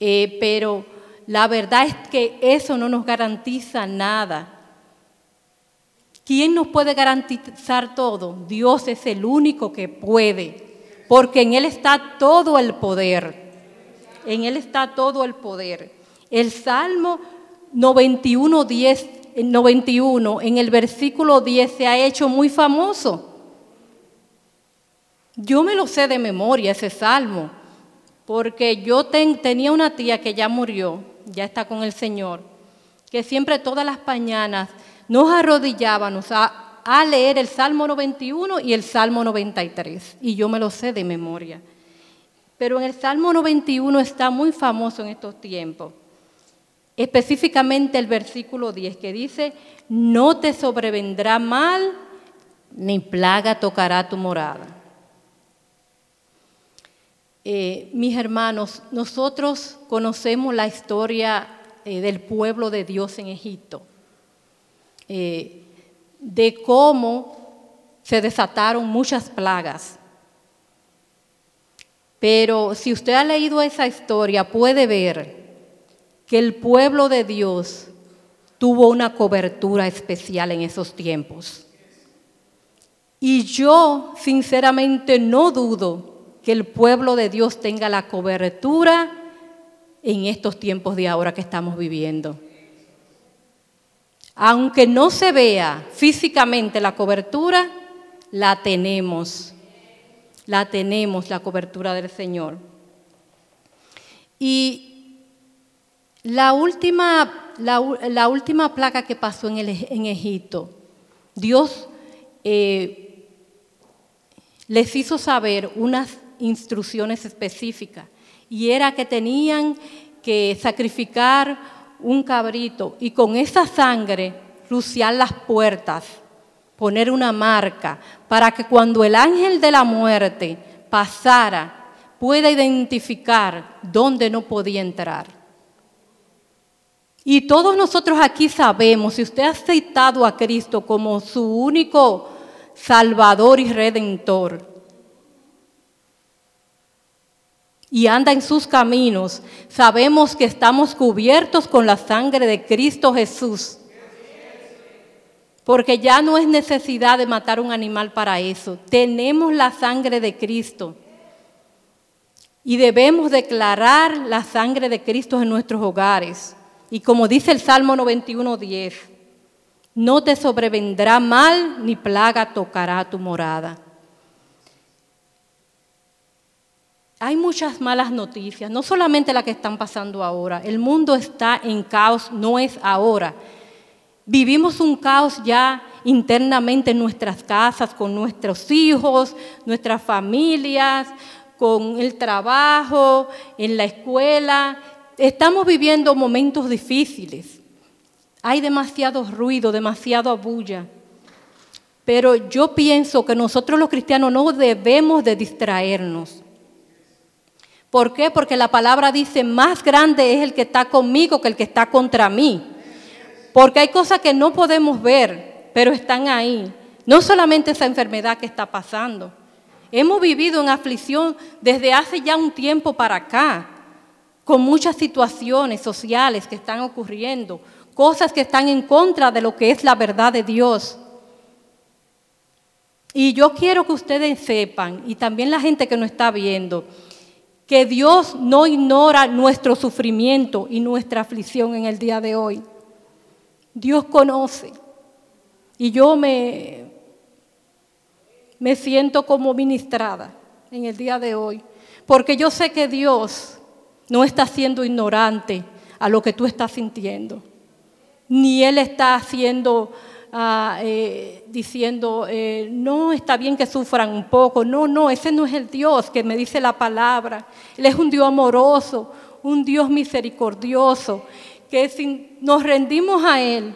Eh, pero la verdad es que eso no nos garantiza nada. ¿Quién nos puede garantizar todo? Dios es el único que puede, porque en Él está todo el poder. En Él está todo el poder. El Salmo 91, 10, 91 en el versículo 10 se ha hecho muy famoso. Yo me lo sé de memoria, ese salmo, porque yo tenía una tía que ya murió ya está con el Señor, que siempre todas las mañanas nos arrodillábamos a, leer el Salmo 91 y el Salmo 93, y yo me lo sé de memoria. Pero en el Salmo 91 está muy famoso en estos tiempos, específicamente el versículo 10 que dice, no te sobrevendrá mal, ni plaga tocará tu morada. Eh, mis hermanos, nosotros conocemos la historia eh, del pueblo de Dios en Egipto, eh, de cómo se desataron muchas plagas. Pero si usted ha leído esa historia, puede ver que el pueblo de Dios tuvo una cobertura especial en esos tiempos. Y yo sinceramente no dudo que el pueblo de Dios tenga la cobertura en estos tiempos de ahora que estamos viviendo. Aunque no se vea físicamente la cobertura, la tenemos. la tenemos, la cobertura del Señor. Y la última, la, última plaga que pasó en Egipto, Dios eh, les hizo saber unas instrucciones específicas y era que tenían que sacrificar un cabrito y con esa sangre rociar las puertas, poner una marca para que cuando el ángel de la muerte pasara pueda identificar dónde no podía entrar. Y todos nosotros aquí sabemos, si usted ha aceptado a Cristo como su único Salvador y Redentor, y anda en sus caminos, sabemos que estamos cubiertos con la sangre de Cristo Jesús. Porque ya no es necesidad de matar un animal para eso. Tenemos la sangre de Cristo. Y debemos declarar la sangre de Cristo en nuestros hogares. Y como dice el Salmo 91.10, no te sobrevendrá mal ni plaga tocará tu morada. Hay muchas malas noticias, no solamente las que están pasando ahora. El mundo está en caos, no es ahora. Vivimos un caos ya internamente en nuestras casas, con nuestros hijos, nuestras familias, con el trabajo, en la escuela. Estamos viviendo momentos difíciles. Hay demasiado ruido, demasiado bulla. Pero yo pienso que nosotros los cristianos no debemos de distraernos. ¿Por qué? Porque la palabra dice, más grande es el que está conmigo que el que está contra mí. Porque hay cosas que no podemos ver, pero están ahí. No solamente esa enfermedad que está pasando. Hemos vivido en aflicción desde hace ya un tiempo para acá, con muchas situaciones sociales que están ocurriendo, cosas que están en contra de lo que es la verdad de Dios. Y yo quiero que ustedes sepan, y también la gente que nos está viendo, que Dios no ignora nuestro sufrimiento y nuestra aflicción en el día de hoy. Dios conoce. Y yo me, me siento como ministrada en el día de hoy, porque yo sé que Dios no está siendo ignorante a lo que tú estás sintiendo, ni Él está haciendo Ah, eh, diciendo, eh, no, está bien que sufran un poco. No, no, ese no es el Dios que me dice la palabra. Él es un Dios amoroso, un Dios misericordioso, que si nos rendimos a Él,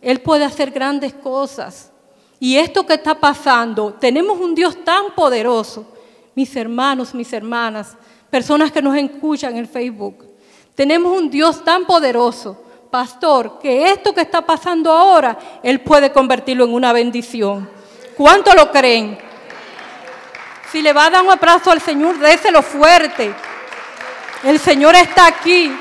Él puede hacer grandes cosas. Y esto que está pasando, tenemos un Dios tan poderoso, mis hermanos, mis hermanas, personas que nos escuchan en Facebook, tenemos un Dios tan poderoso pastor, que esto que está pasando ahora, Él puede convertirlo en una bendición. ¿Cuánto lo creen? Si le va a dar un abrazo al Señor, déselo fuerte. El Señor está aquí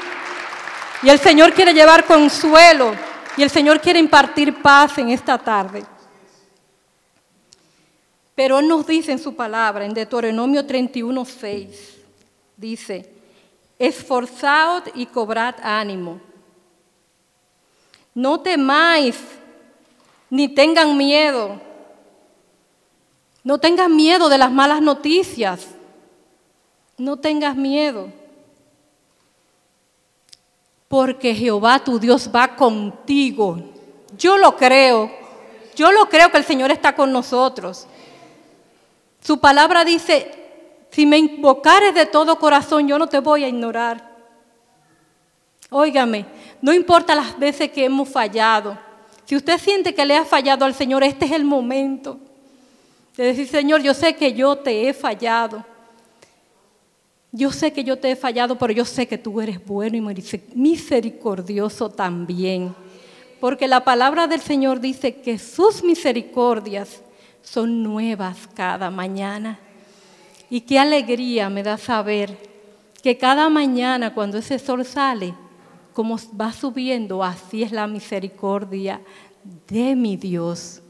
y el Señor quiere llevar consuelo y el Señor quiere impartir paz en esta tarde. Pero Él nos dice en su palabra, en Deuteronomio 31, 6, dice, esforzaos y cobrad ánimo no temáis, ni tengan miedo. No tengas miedo de las malas noticias. No tengas miedo. Porque Jehová tu Dios va contigo. Yo lo creo. Yo lo creo que el Señor está con nosotros. Su palabra dice, si me invocares de todo corazón, yo no te voy a ignorar. Óigame, no importa las veces que hemos fallado. Si usted siente que le ha fallado al Señor, este es el momento de decir, Señor, yo sé que yo te he fallado. Yo sé que yo te he fallado, pero yo sé que tú eres bueno y misericordioso también. Porque la palabra del Señor dice que sus misericordias son nuevas cada mañana. Y qué alegría me da saber que cada mañana cuando ese sol sale, como va subiendo, así es la misericordia de mi Dios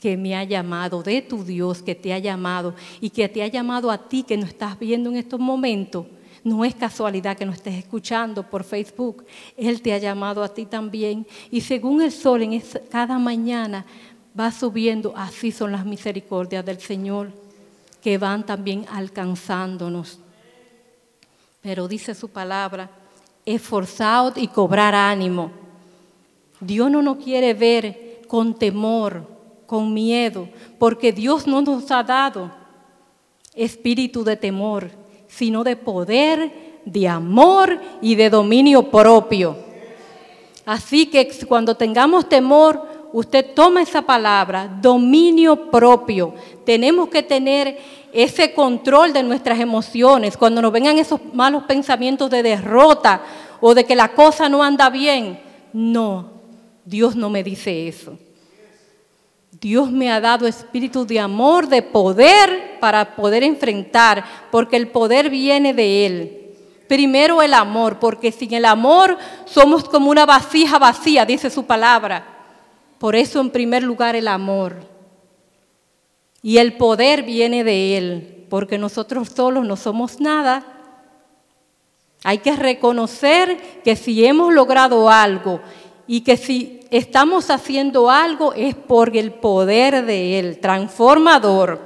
que me ha llamado, de tu Dios que te ha llamado y que te ha llamado a ti que nos estás viendo en estos momentos. No es casualidad que nos estés escuchando por Facebook. Él te ha llamado a ti también. Y según el sol en cada mañana va subiendo, así son las misericordias del Señor. que van también alcanzándonos. Pero dice su palabra, esforzaos y cobrar ánimo. Dios no nos quiere ver con temor, con miedo, porque Dios no nos ha dado espíritu de temor, sino de poder, de amor y de dominio propio. Así que cuando tengamos temor, usted toma esa palabra, dominio propio. Tenemos que tener ese control de nuestras emociones. Cuando nos vengan esos malos pensamientos de derrota o de que la cosa no anda bien, no, Dios no me dice eso. Dios me ha dado espíritu de amor, de poder para poder enfrentar, porque el poder viene de Él. Primero el amor, porque sin el amor somos como una vasija vacía, dice su palabra. Por eso en primer lugar el amor. Y el poder viene de Él, porque nosotros solos no somos nada. Hay que reconocer que si hemos logrado algo y que si estamos haciendo algo es por el poder de Él, transformador.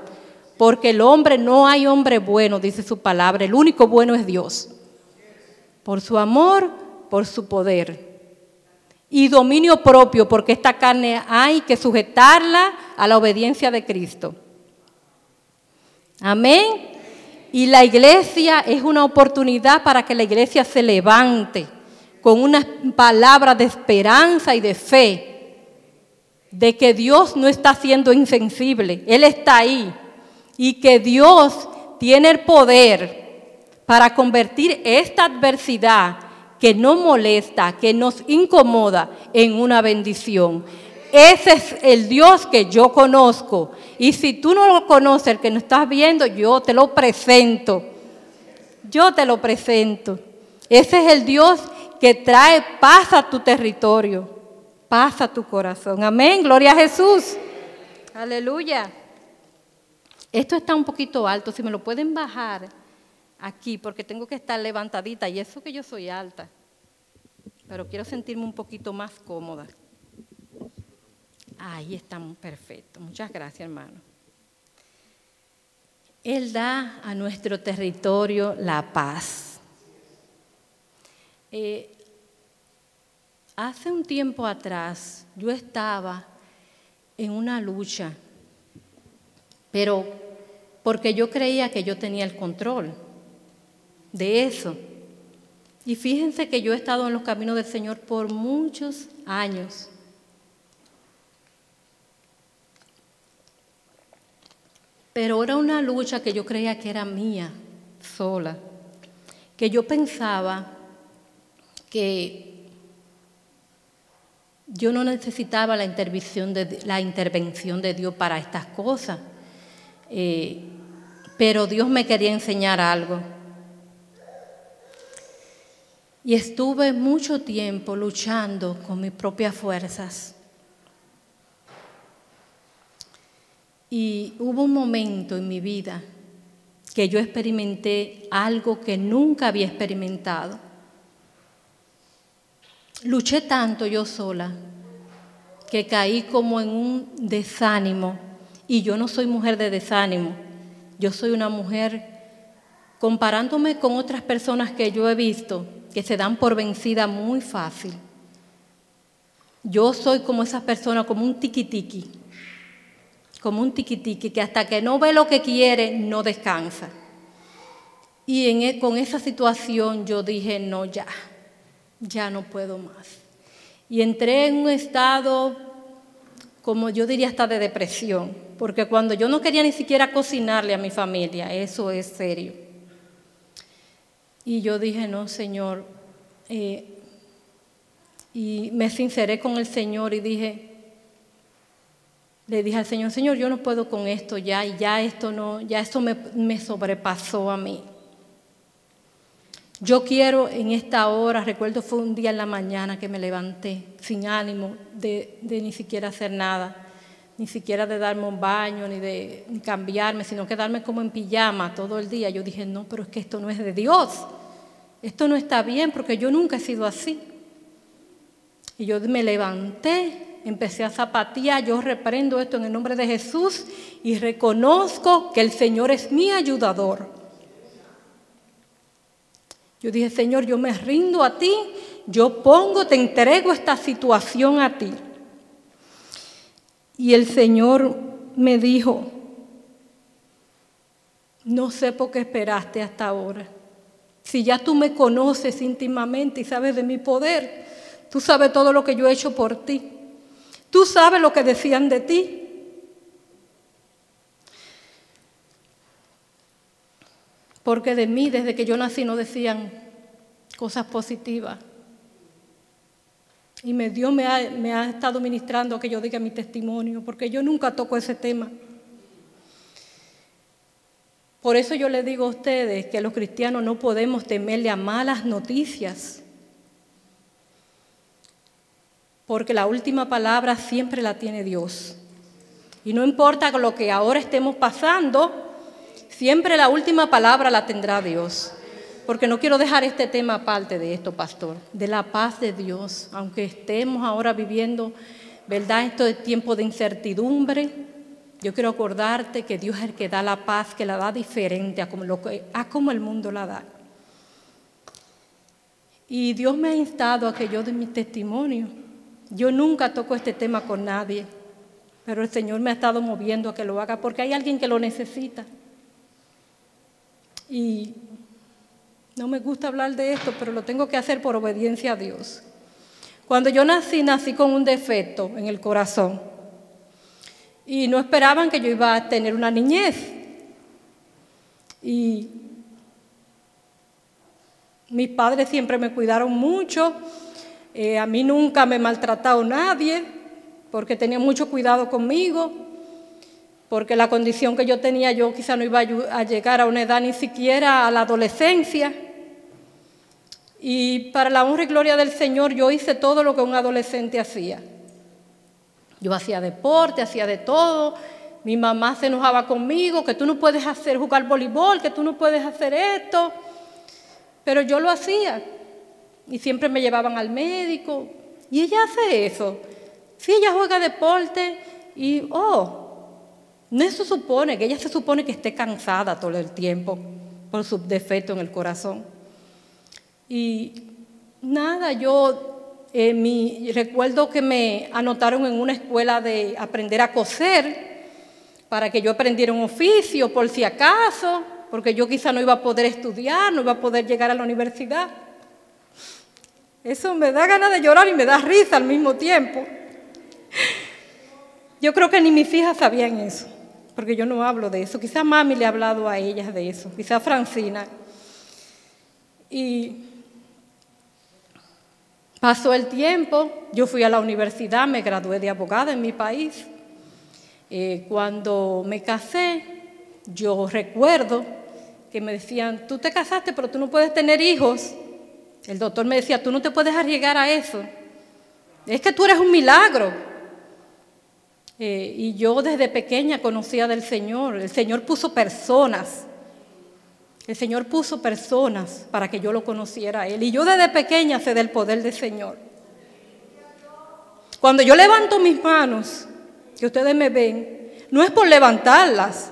Porque el hombre, no hay hombre bueno, dice su palabra, el único bueno es Dios. Por su amor, por su poder. Y dominio propio, porque esta carne hay que sujetarla a la obediencia de Cristo. Amén. Y la iglesia es una oportunidad para que la iglesia se levante con una palabra de esperanza y de fe, de que Dios no está siendo insensible, Él está ahí, y que Dios tiene el poder para convertir esta adversidad que nos molesta, que nos incomoda, en una bendición. Ese es el Dios que yo conozco. Y si tú no lo conoces, el que no estás viendo, yo te lo presento. Yo te lo presento. Ese es el Dios que trae paz a tu territorio, paz a tu corazón. Amén, gloria a Jesús. Aleluya. Esto está un poquito alto, si me lo pueden bajar aquí, porque tengo que estar levantadita y eso que yo soy alta, pero quiero sentirme un poquito más cómoda. Ahí estamos, perfecto. Muchas gracias, hermano. Él da a nuestro territorio la paz. Eh, hace un tiempo atrás yo estaba en una lucha, pero porque yo creía que yo tenía el control de eso. Y fíjense que yo he estado en los caminos del Señor por muchos años. Pero era una lucha que yo creía que era mía, sola, que yo pensaba que yo no necesitaba la intervención de, Dios para estas cosas, eh, pero Dios me quería enseñar algo. Y estuve mucho tiempo luchando con mis propias fuerzas. Y hubo un momento en mi vida que yo experimenté algo que nunca había experimentado. Luché tanto yo sola que caí como en un desánimo. Y yo no soy mujer de desánimo. Yo soy una mujer, comparándome con otras personas que yo he visto, que se dan por vencida muy fácil. Yo soy como esas personas, como un tiquitiqui, como un tiquitiqui, que hasta que no ve lo que quiere, no descansa. Y en, e, con esa situación yo dije, no, ya, ya no puedo más. Y entré en un estado, como yo diría, hasta de depresión, porque cuando yo no quería ni siquiera cocinarle a mi familia, eso es serio. Y yo dije, no, Señor, eh, y me sinceré con el Señor y dije, le dije al Señor, Señor, yo no puedo con esto ya, y ya esto no, ya esto me, me sobrepasó a mí. Yo quiero en esta hora, recuerdo fue un día en la mañana que me levanté sin ánimo de, ni siquiera hacer nada, ni siquiera de darme un baño, ni de cambiarme, sino quedarme como en pijama todo el día. Yo dije, no, pero es que esto no es de Dios, esto no está bien porque yo nunca he sido así. Y yo me levanté empecé a zapatear, yo reprendo esto en el nombre de Jesús y reconozco que el Señor es mi ayudador. Yo dije, Señor, yo me rindo a ti, yo pongo, te entrego esta situación a ti. Y el Señor me dijo, no sé por qué esperaste hasta ahora. Si ya tú me conoces íntimamente y sabes de mi poder, tú sabes todo lo que yo he hecho por ti. Tú sabes lo que decían de ti. Porque de mí, desde que yo nací, no decían cosas positivas. Y Dios me ha, me ha estado ministrando que yo diga mi testimonio, porque yo nunca toco ese tema. Por eso yo le digo a ustedes que los cristianos no podemos temerle a malas noticias, porque la última palabra siempre la tiene Dios. Y no importa lo que ahora estemos pasando, siempre la última palabra la tendrá Dios. Porque no quiero dejar este tema aparte de esto, pastor, de la paz de Dios, aunque estemos ahora viviendo, ¿verdad? Esto de tiempo de incertidumbre. Yo quiero acordarte que Dios es el que da la paz, que la da diferente a como, a como el mundo la da. Y Dios me ha instado a que yo dé mi testimonio. Yo nunca toco este tema con nadie, pero el Señor me ha estado moviendo a que lo haga porque hay alguien que lo necesita. Y no me gusta hablar de esto, pero lo tengo que hacer por obediencia a Dios. Cuando yo nací, nací con un defecto en el corazón. Y no esperaban que yo iba a tener una niñez. Y mis padres siempre me cuidaron mucho. Eh, a mí nunca me maltratado nadie, porque tenía mucho cuidado conmigo, porque la condición que yo tenía yo quizá no iba a llegar a una edad ni siquiera a la adolescencia. Y para la honra y gloria del Señor yo hice todo lo que un adolescente hacía. Yo hacía deporte, hacía de todo. Mi mamá se enojaba conmigo, que tú no puedes hacer jugar voleibol, que tú no puedes hacer esto. Pero yo lo hacía. Y siempre me llevaban al médico. Y ella hace eso. Si ella juega deporte y, oh, no eso supone, que ella se supone que esté cansada todo el tiempo por su defecto en el corazón. Y nada, yo eh, mi, recuerdo que me anotaron en una escuela de aprender a coser para que yo aprendiera un oficio por si acaso, porque yo quizá no iba a poder estudiar, no iba a poder llegar a la universidad. Eso me da ganas de llorar y me da risa al mismo tiempo. Yo creo que ni mis hijas sabían eso, porque yo no hablo de eso. Quizá mami le ha hablado a ellas de eso, quizá Francina. Y pasó el tiempo, yo fui a la universidad, me gradué de abogada en mi país. Eh, cuando me casé, yo recuerdo que me decían, tú te casaste, pero tú no puedes tener hijos. El doctor me decía, tú no te puedes arriesgar a eso. Es que tú eres un milagro. Eh, y yo desde pequeña conocía del Señor. El Señor puso personas. El Señor puso personas para que yo lo conociera a Él. Y yo desde pequeña sé del poder del Señor. Cuando yo levanto mis manos, que ustedes me ven, no es por levantarlas.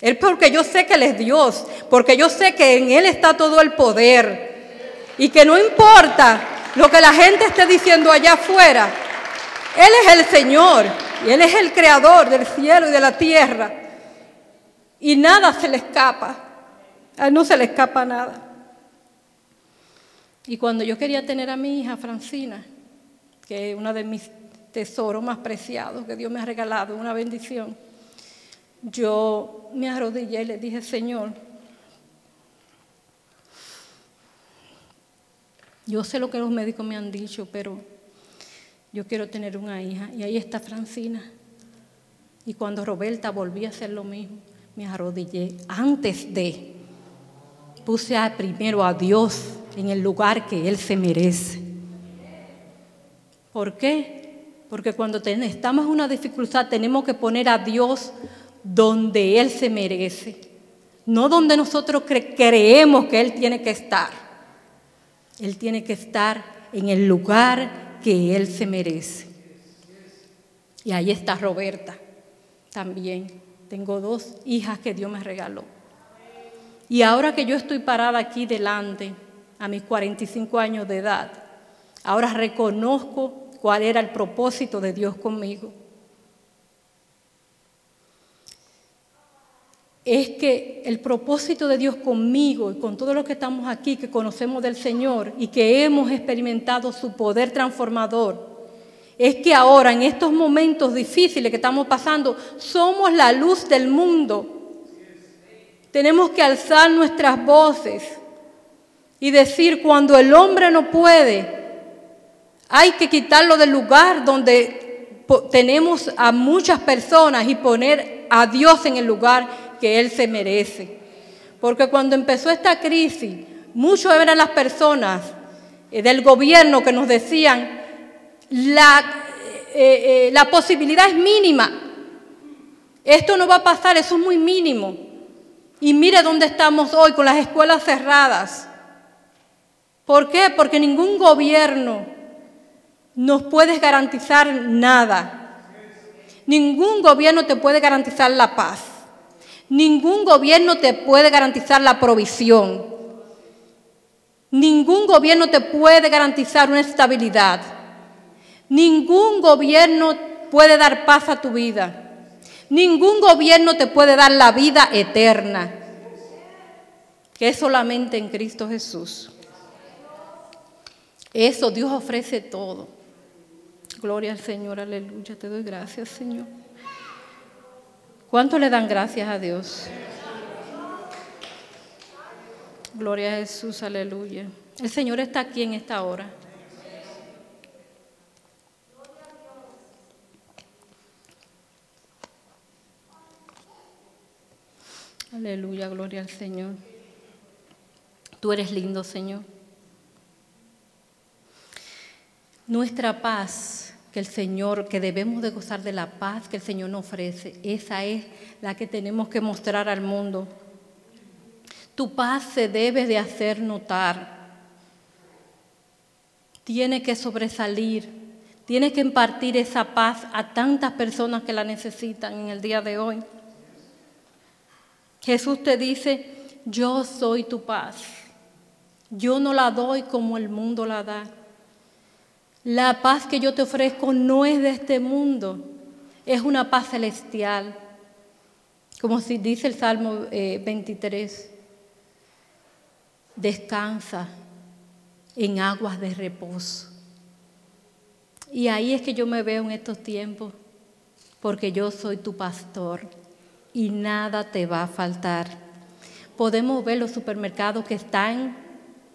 Es porque yo sé que Él es Dios. Porque yo sé que en Él está todo el poder. Y que no importa lo que la gente esté diciendo allá afuera, Él es el Señor y Él es el creador del cielo y de la tierra. Y nada se le escapa, a Él no se le escapa nada. Y cuando yo quería tener a mi hija Francina, que es uno de mis tesoros más preciados que Dios me ha regalado, una bendición, yo me arrodillé y le dije, Señor, Yo sé lo que los médicos me han dicho, pero yo quiero tener una hija. Y ahí está Francina. Y cuando Roberta volví a hacer lo mismo, me arrodillé antes de. Puse primero a Dios en el lugar que Él se merece. ¿Por qué? Porque cuando estamos en una dificultad tenemos que poner a Dios donde Él se merece, no donde nosotros creemos que Él tiene que estar. Él tiene que estar en el lugar que Él se merece. Y ahí está Roberta también. Tengo dos hijas que Dios me regaló. Y ahora que yo estoy parada aquí delante, a mis 45 años de edad, ahora reconozco cuál era el propósito de Dios conmigo. Es que el propósito de Dios conmigo y con todos los que estamos aquí, que conocemos del Señor y que hemos experimentado su poder transformador, es que ahora, en estos momentos difíciles que estamos pasando, somos la luz del mundo. Tenemos que alzar nuestras voces y decir, cuando el hombre no puede, hay que quitarlo del lugar donde tenemos a muchas personas y poner a Dios en el lugar que Él se merece. Porque cuando empezó esta crisis, muchos eran las personas eh, del gobierno que nos decían, la, eh, eh, la posibilidad es mínima. Esto no va a pasar, eso es muy mínimo. Y mire dónde estamos hoy con las escuelas cerradas. ¿Por qué? Porque ningún gobierno nos puede garantizar nada. Ningún gobierno te puede garantizar la paz. Ningún gobierno te puede garantizar la provisión. Ningún gobierno te puede garantizar una estabilidad. Ningún gobierno puede dar paz a tu vida. Ningún gobierno te puede dar la vida eterna, que es solamente en Cristo Jesús. Eso Dios ofrece todo. Gloria al Señor, aleluya. Te doy gracias, Señor. ¿Cuánto le dan gracias a Dios? Gloria a Jesús, aleluya. El Señor está aquí en esta hora. Aleluya, gloria al Señor. Tú eres lindo, Señor. Nuestra paz, que el Señor, que debemos de gozar de la paz que el Señor nos ofrece, esa es la que tenemos que mostrar al mundo. Tu paz se debe de hacer notar. Tiene que sobresalir. Tiene que impartir esa paz a tantas personas que la necesitan en el día de hoy. Jesús te dice, yo soy tu paz. Yo no la doy como el mundo la da. La paz que yo te ofrezco no es de este mundo, es una paz celestial. Como si dice el Salmo 23, eh, descansa en aguas de reposo. Y ahí es que yo me veo en estos tiempos, porque yo soy tu pastor y nada te va a faltar. Podemos ver los supermercados que están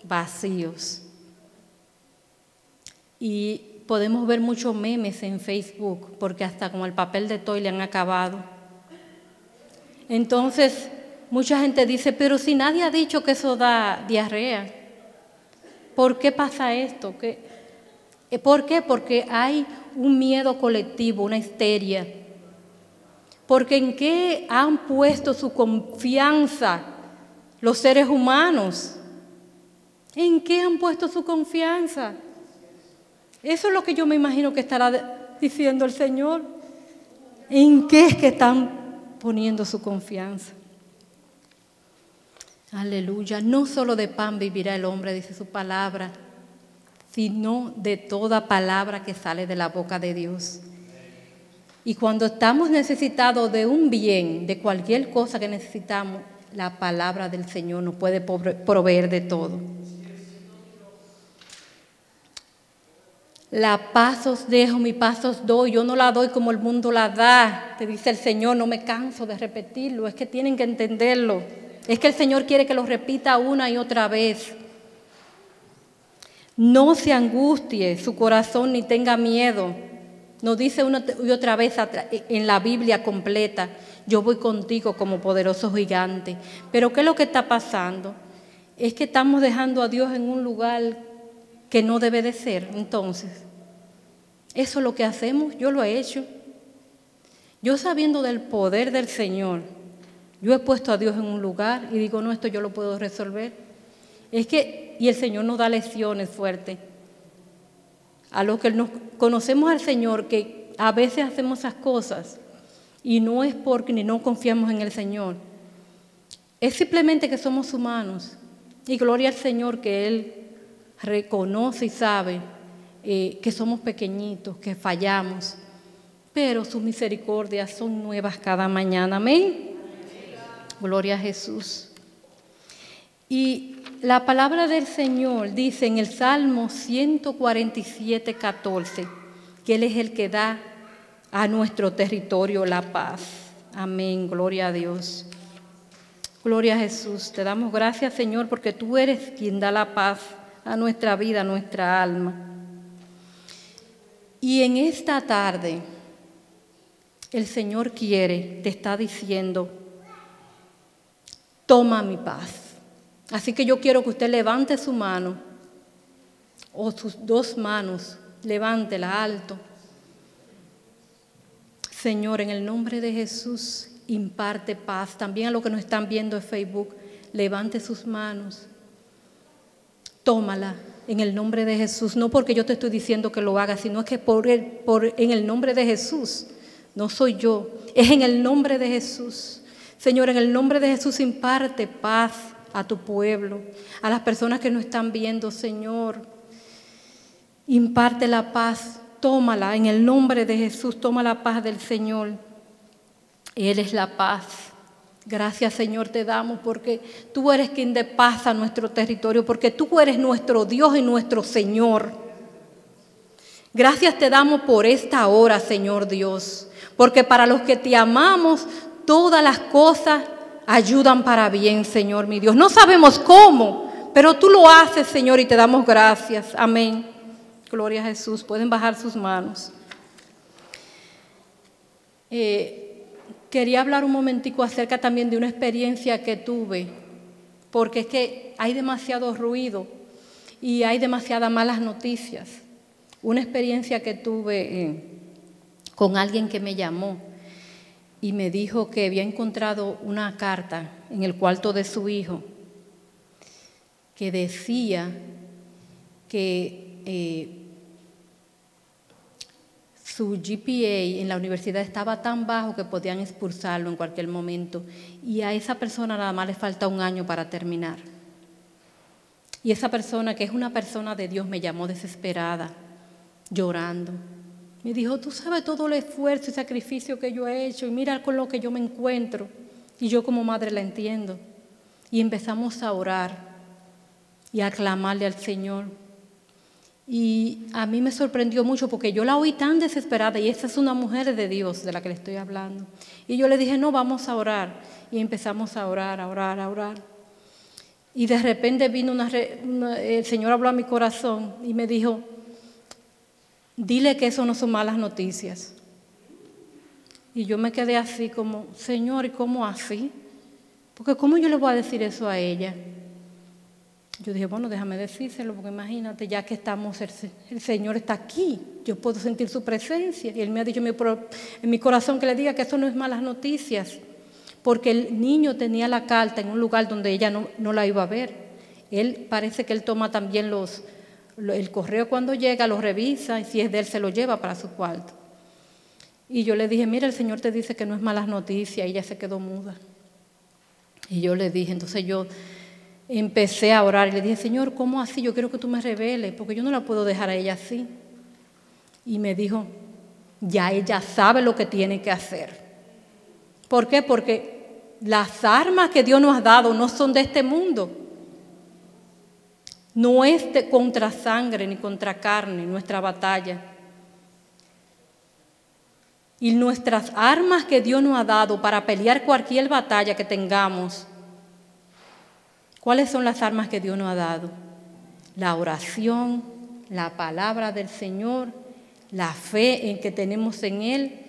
vacíos y podemos ver muchos memes en Facebook, porque hasta con el papel de toy le han acabado. Entonces, mucha gente dice, pero si nadie ha dicho que eso da diarrea, ¿por qué pasa esto? Eh, ¿Por qué? Porque hay un miedo colectivo, una histeria. Porque en qué han puesto su confianza los seres humanos? ¿En qué han puesto su confianza? Eso es lo que yo me imagino que estará diciendo el Señor. ¿En qué es que están poniendo su confianza? Aleluya. No solo de pan vivirá el hombre, dice su palabra, sino de toda palabra que sale de la boca de Dios. Y cuando estamos necesitados de un bien, de cualquier cosa que necesitamos, la palabra del Señor nos puede proveer de todo. La paz os dejo, mi paz os doy. Yo no la doy como el mundo la da. Te dice el Señor, no me canso de repetirlo. Es que tienen que entenderlo. Es que el Señor quiere que lo repita una y otra vez. No se angustie su corazón ni tenga miedo. Nos dice una y otra vez en la Biblia completa, yo voy contigo como poderoso gigante. Pero ¿qué es lo que está pasando? Es que estamos dejando a Dios en un lugar que no debe de ser. Entonces, eso es lo que hacemos, yo lo he hecho. Yo sabiendo del poder del Señor, yo he puesto a Dios en un lugar y digo, no, esto yo lo puedo resolver. Es que, y el Señor nos da lecciones fuertes. A los que nos conocemos al Señor, que a veces hacemos esas cosas y no es porque ni no confiamos en el Señor. Es simplemente que somos humanos. Y gloria al Señor que Él reconoce y sabe eh, que somos pequeñitos, que fallamos. Pero sus misericordias son nuevas cada mañana. Amén. Gloria a Jesús. Y la palabra del Señor dice en el Salmo 147, 14, que Él es el que da a nuestro territorio la paz. Amén, gloria a Dios. Gloria a Jesús. Te damos gracias, Señor, porque tú eres quien da la paz a nuestra vida, a nuestra alma. Y en esta tarde, el Señor quiere, te está diciendo, toma mi paz. Así que yo quiero que usted levante su mano o sus dos manos, levántela alto. Señor, en el nombre de Jesús, imparte paz. También a los que nos están viendo en Facebook, levante sus manos. Tómala en el nombre de Jesús. No porque yo te estoy diciendo que lo hagas, sino que por, el, por en el nombre de Jesús. No soy yo, es en el nombre de Jesús. Señor, en el nombre de Jesús imparte paz a tu pueblo, a las personas que nos están viendo, Señor. Imparte la paz, tómala en el nombre de Jesús, toma la paz del Señor. Él es la paz. Gracias Señor te damos porque tú eres quien de paz a nuestro territorio, porque tú eres nuestro Dios y nuestro Señor. Gracias te damos por esta hora, Señor Dios, porque para los que te amamos, todas las cosas ayudan para bien, Señor mi Dios. No sabemos cómo, pero tú lo haces, Señor, y te damos gracias. Amén. Gloria a Jesús. Pueden bajar sus manos. Eh, quería hablar un momentico acerca también de una experiencia que tuve, porque es que hay demasiado ruido y hay demasiadas malas noticias. Una experiencia que tuve eh, con alguien que me llamó y me dijo que había encontrado una carta en el cuarto de su hijo que decía que eh, su GPA en la universidad estaba tan bajo que podían expulsarlo en cualquier momento y a esa persona nada más le falta un año para terminar. Y esa persona, que es una persona de Dios, me llamó desesperada, llorando. Me dijo, tú sabes todo el esfuerzo y sacrificio que yo he hecho y mira con lo que yo me encuentro. Y yo como madre la entiendo. Y empezamos a orar y a clamarle al Señor. Y a mí me sorprendió mucho porque yo la oí tan desesperada y esta es una mujer de Dios de la que le estoy hablando. Y yo le dije, no, vamos a orar. Y empezamos a orar, a orar, a orar. Y de repente vino el Señor habló a mi corazón y me dijo, dile que eso no son malas noticias. Y yo me quedé así como, Señor, ¿y cómo así? Porque ¿cómo yo le voy a decir eso a ella? Yo dije, bueno, déjame decírselo, porque imagínate, ya que estamos, el, Señor está aquí, yo puedo sentir su presencia. Y Él me ha dicho en mi, corazón que le diga que eso no es malas noticias, porque el niño tenía la carta en un lugar donde ella no, no la iba a ver. Él parece que Él toma también los, el correo cuando llega, lo revisa y si es de Él se lo lleva para su cuarto. Y yo le dije, mira, el Señor te dice que no es malas noticias, y ella se quedó muda. Y yo le dije, entonces yo empecé a orar y le dije, Señor, ¿cómo así? Yo quiero que tú me reveles, porque yo no la puedo dejar a ella así. Y me dijo, ya ella sabe lo que tiene que hacer. ¿Por qué? Porque las armas que Dios nos ha dado no son de este mundo. No es de contra sangre ni contra carne nuestra batalla. Y nuestras armas que Dios nos ha dado para pelear cualquier batalla que tengamos ¿Cuáles son las armas que Dios nos ha dado? La oración, la palabra del Señor, la fe en que tenemos en Él.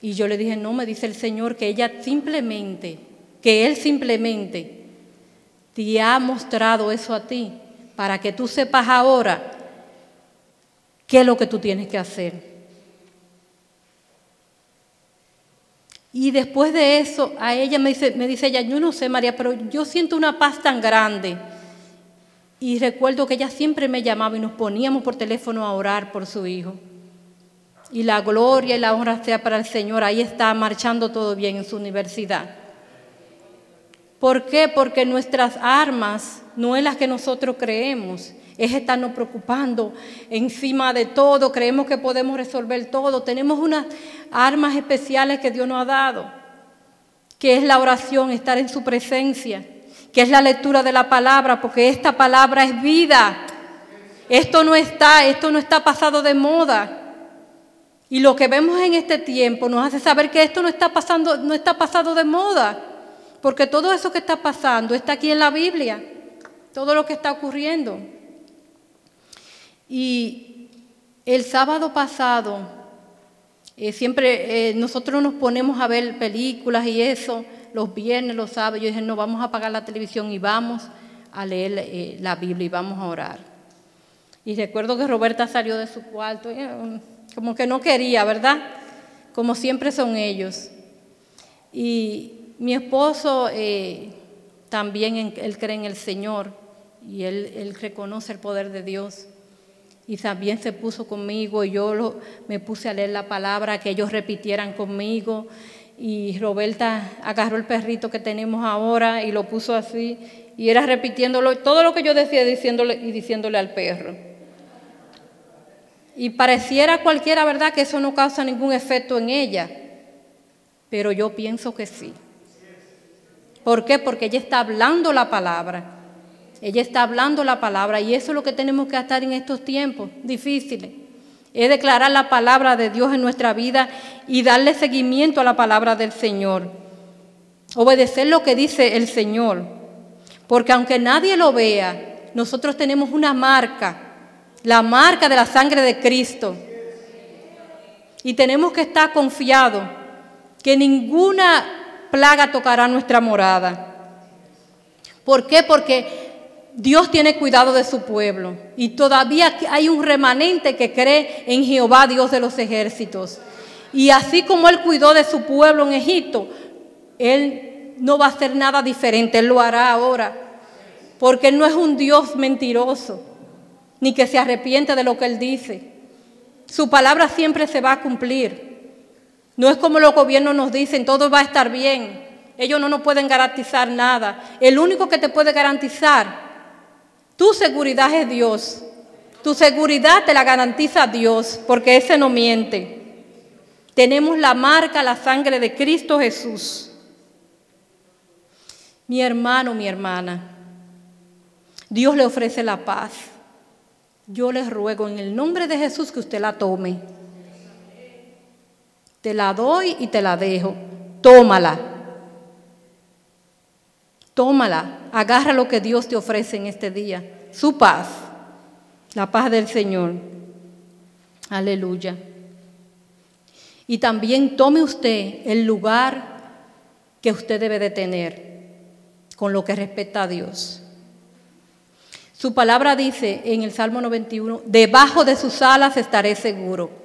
Y yo le dije, no, me dice el Señor que ella simplemente, que Él simplemente te ha mostrado eso a ti para que tú sepas ahora qué es lo que tú tienes que hacer. Y después de eso, a ella me dice, me dice ella, yo no sé María, pero yo siento una paz tan grande. Y recuerdo que ella siempre me llamaba y nos poníamos por teléfono a orar por su hijo. y la gloria y la honra sea para el Señor. Ahí está marchando todo bien en su universidad. ¿Por qué? Porque nuestras armas no es las que nosotros creemos, es estarnos preocupando encima de todo, creemos que podemos resolver todo. Tenemos unas armas especiales que Dios nos ha dado, que es la oración, estar en su presencia, que es la lectura de la palabra, porque esta palabra es vida. Esto no está, esto no está pasado de moda. Y lo que vemos en este tiempo nos hace saber que esto no está pasando, no está pasado de moda, porque todo eso que está pasando está aquí en la Biblia, todo lo que está ocurriendo. Y el sábado pasado, eh, siempre eh, nosotros nos ponemos a ver películas y eso, los viernes, los sábados, yo dije, no, vamos a apagar la televisión y vamos a leer eh, la Biblia y vamos a orar. Y recuerdo que Roberta salió de su cuarto, como que no quería, ¿verdad? Como siempre son ellos. Y mi esposo también, él cree en el Señor y él, él reconoce el poder de Dios y también se puso conmigo y yo me puse a leer la palabra, que ellos repitieran conmigo. Y Roberta agarró el perrito que tenemos ahora y lo puso así y era repitiéndolo, todo lo que yo decía diciéndole y diciéndole al perro. Y pareciera cualquiera, ¿verdad?, que eso no causa ningún efecto en ella, pero yo pienso que sí. ¿Por qué? Porque ella está hablando la palabra. Ella está hablando la palabra y eso es lo que tenemos que hacer en estos tiempos difíciles. Es declarar la palabra de Dios en nuestra vida y darle seguimiento a la palabra del Señor. Obedecer lo que dice el Señor. Porque aunque nadie lo vea, nosotros tenemos una marca, la marca de la sangre de Cristo. Y tenemos que estar confiados que ninguna plaga tocará nuestra morada. ¿Por qué? Porque Dios tiene cuidado de su pueblo y todavía hay un remanente que cree en Jehová, Dios de los ejércitos. Y así como Él cuidó de su pueblo en Egipto, Él no va a hacer nada diferente, Él lo hará ahora. Porque Él no es un Dios mentiroso, ni que se arrepiente de lo que Él dice. Su palabra siempre se va a cumplir. No es como los gobiernos nos dicen, todo va a estar bien. Ellos no nos pueden garantizar nada. El único que te puede garantizar tu seguridad es Dios. Tu seguridad te la garantiza Dios, porque ese no miente. Tenemos la marca, la sangre de Cristo Jesús. Mi hermano, mi hermana, Dios le ofrece la paz. Yo les ruego en el nombre de Jesús que usted la tome. Te la doy y te la dejo. Tómala. Tómala, agarra lo que Dios te ofrece en este día, su paz, la paz del Señor. Aleluya. Y también tome usted el lugar que usted debe de tener con lo que respecta a Dios. Su palabra dice en el Salmo 91, debajo de sus alas estaré seguro.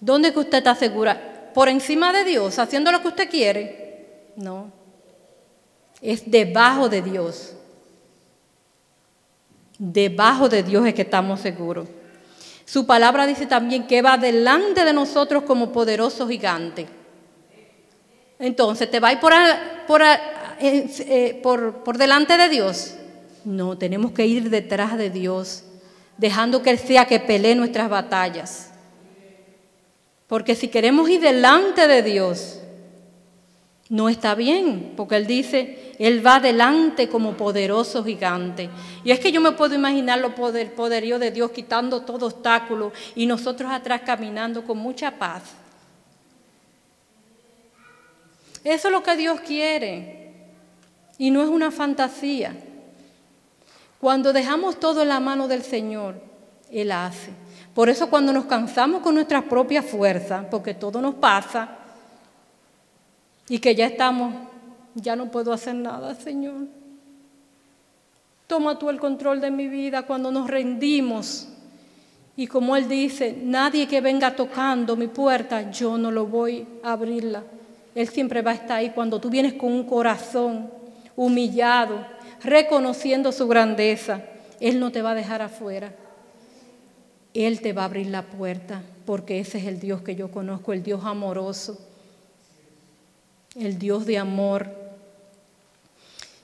¿Dónde que usted está segura? ¿Por encima de Dios, haciendo lo que usted quiere? No es debajo de Dios. Debajo de Dios es que estamos seguros. Su palabra dice también que va delante de nosotros como poderoso gigante. Entonces, ¿te va a ir por, por, eh, eh, por, por delante de Dios? No, tenemos que ir detrás de Dios, dejando que Él sea que pelee nuestras batallas. Porque si queremos ir delante de Dios, no está bien, porque Él dice, Él va adelante como poderoso gigante. Y es que yo me puedo imaginar lo poder, poderío de Dios quitando todo obstáculo y nosotros atrás caminando con mucha paz. Eso es lo que Dios quiere y no es una fantasía. Cuando dejamos todo en la mano del Señor, Él hace. Por eso cuando nos cansamos con nuestras propias fuerzas, porque todo nos pasa, y que ya estamos, ya no puedo hacer nada, Señor. Toma tú el control de mi vida cuando nos rendimos. Y como Él dice, nadie que venga tocando mi puerta, yo no lo voy a abrirla. Él siempre va a estar ahí cuando tú vienes con un corazón humillado, reconociendo su grandeza. Él no te va a dejar afuera. Él te va a abrir la puerta, porque ese es el Dios que yo conozco, el Dios amoroso, el Dios de amor.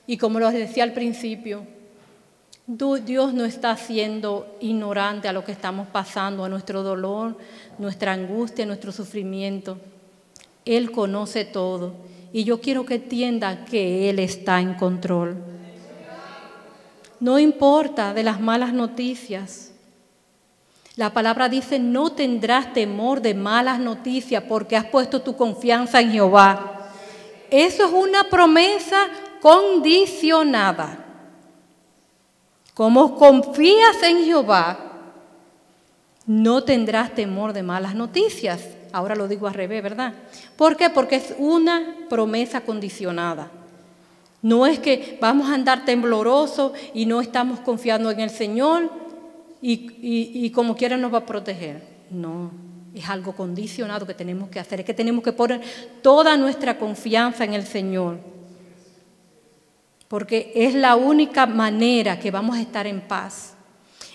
Y como lo decía al principio, Dios no está siendo ignorante a lo que estamos pasando, a nuestro dolor, nuestra angustia, nuestro sufrimiento. Él conoce todo. Y yo quiero que entienda que Él está en control. No importa de las malas noticias. La palabra dice, no tendrás temor de malas noticias porque has puesto tu confianza en Jehová. Eso es una promesa condicionada. Como confías en Jehová, no tendrás temor de malas noticias. Ahora lo digo al revés, ¿verdad? ¿Por qué? Porque es una promesa condicionada. No es que vamos a andar temblorosos y no estamos confiando en el Señor y, como quiera nos va a proteger. No, es algo condicionado que tenemos que hacer. Es que tenemos que poner toda nuestra confianza en el Señor. Porque es la única manera que vamos a estar en paz.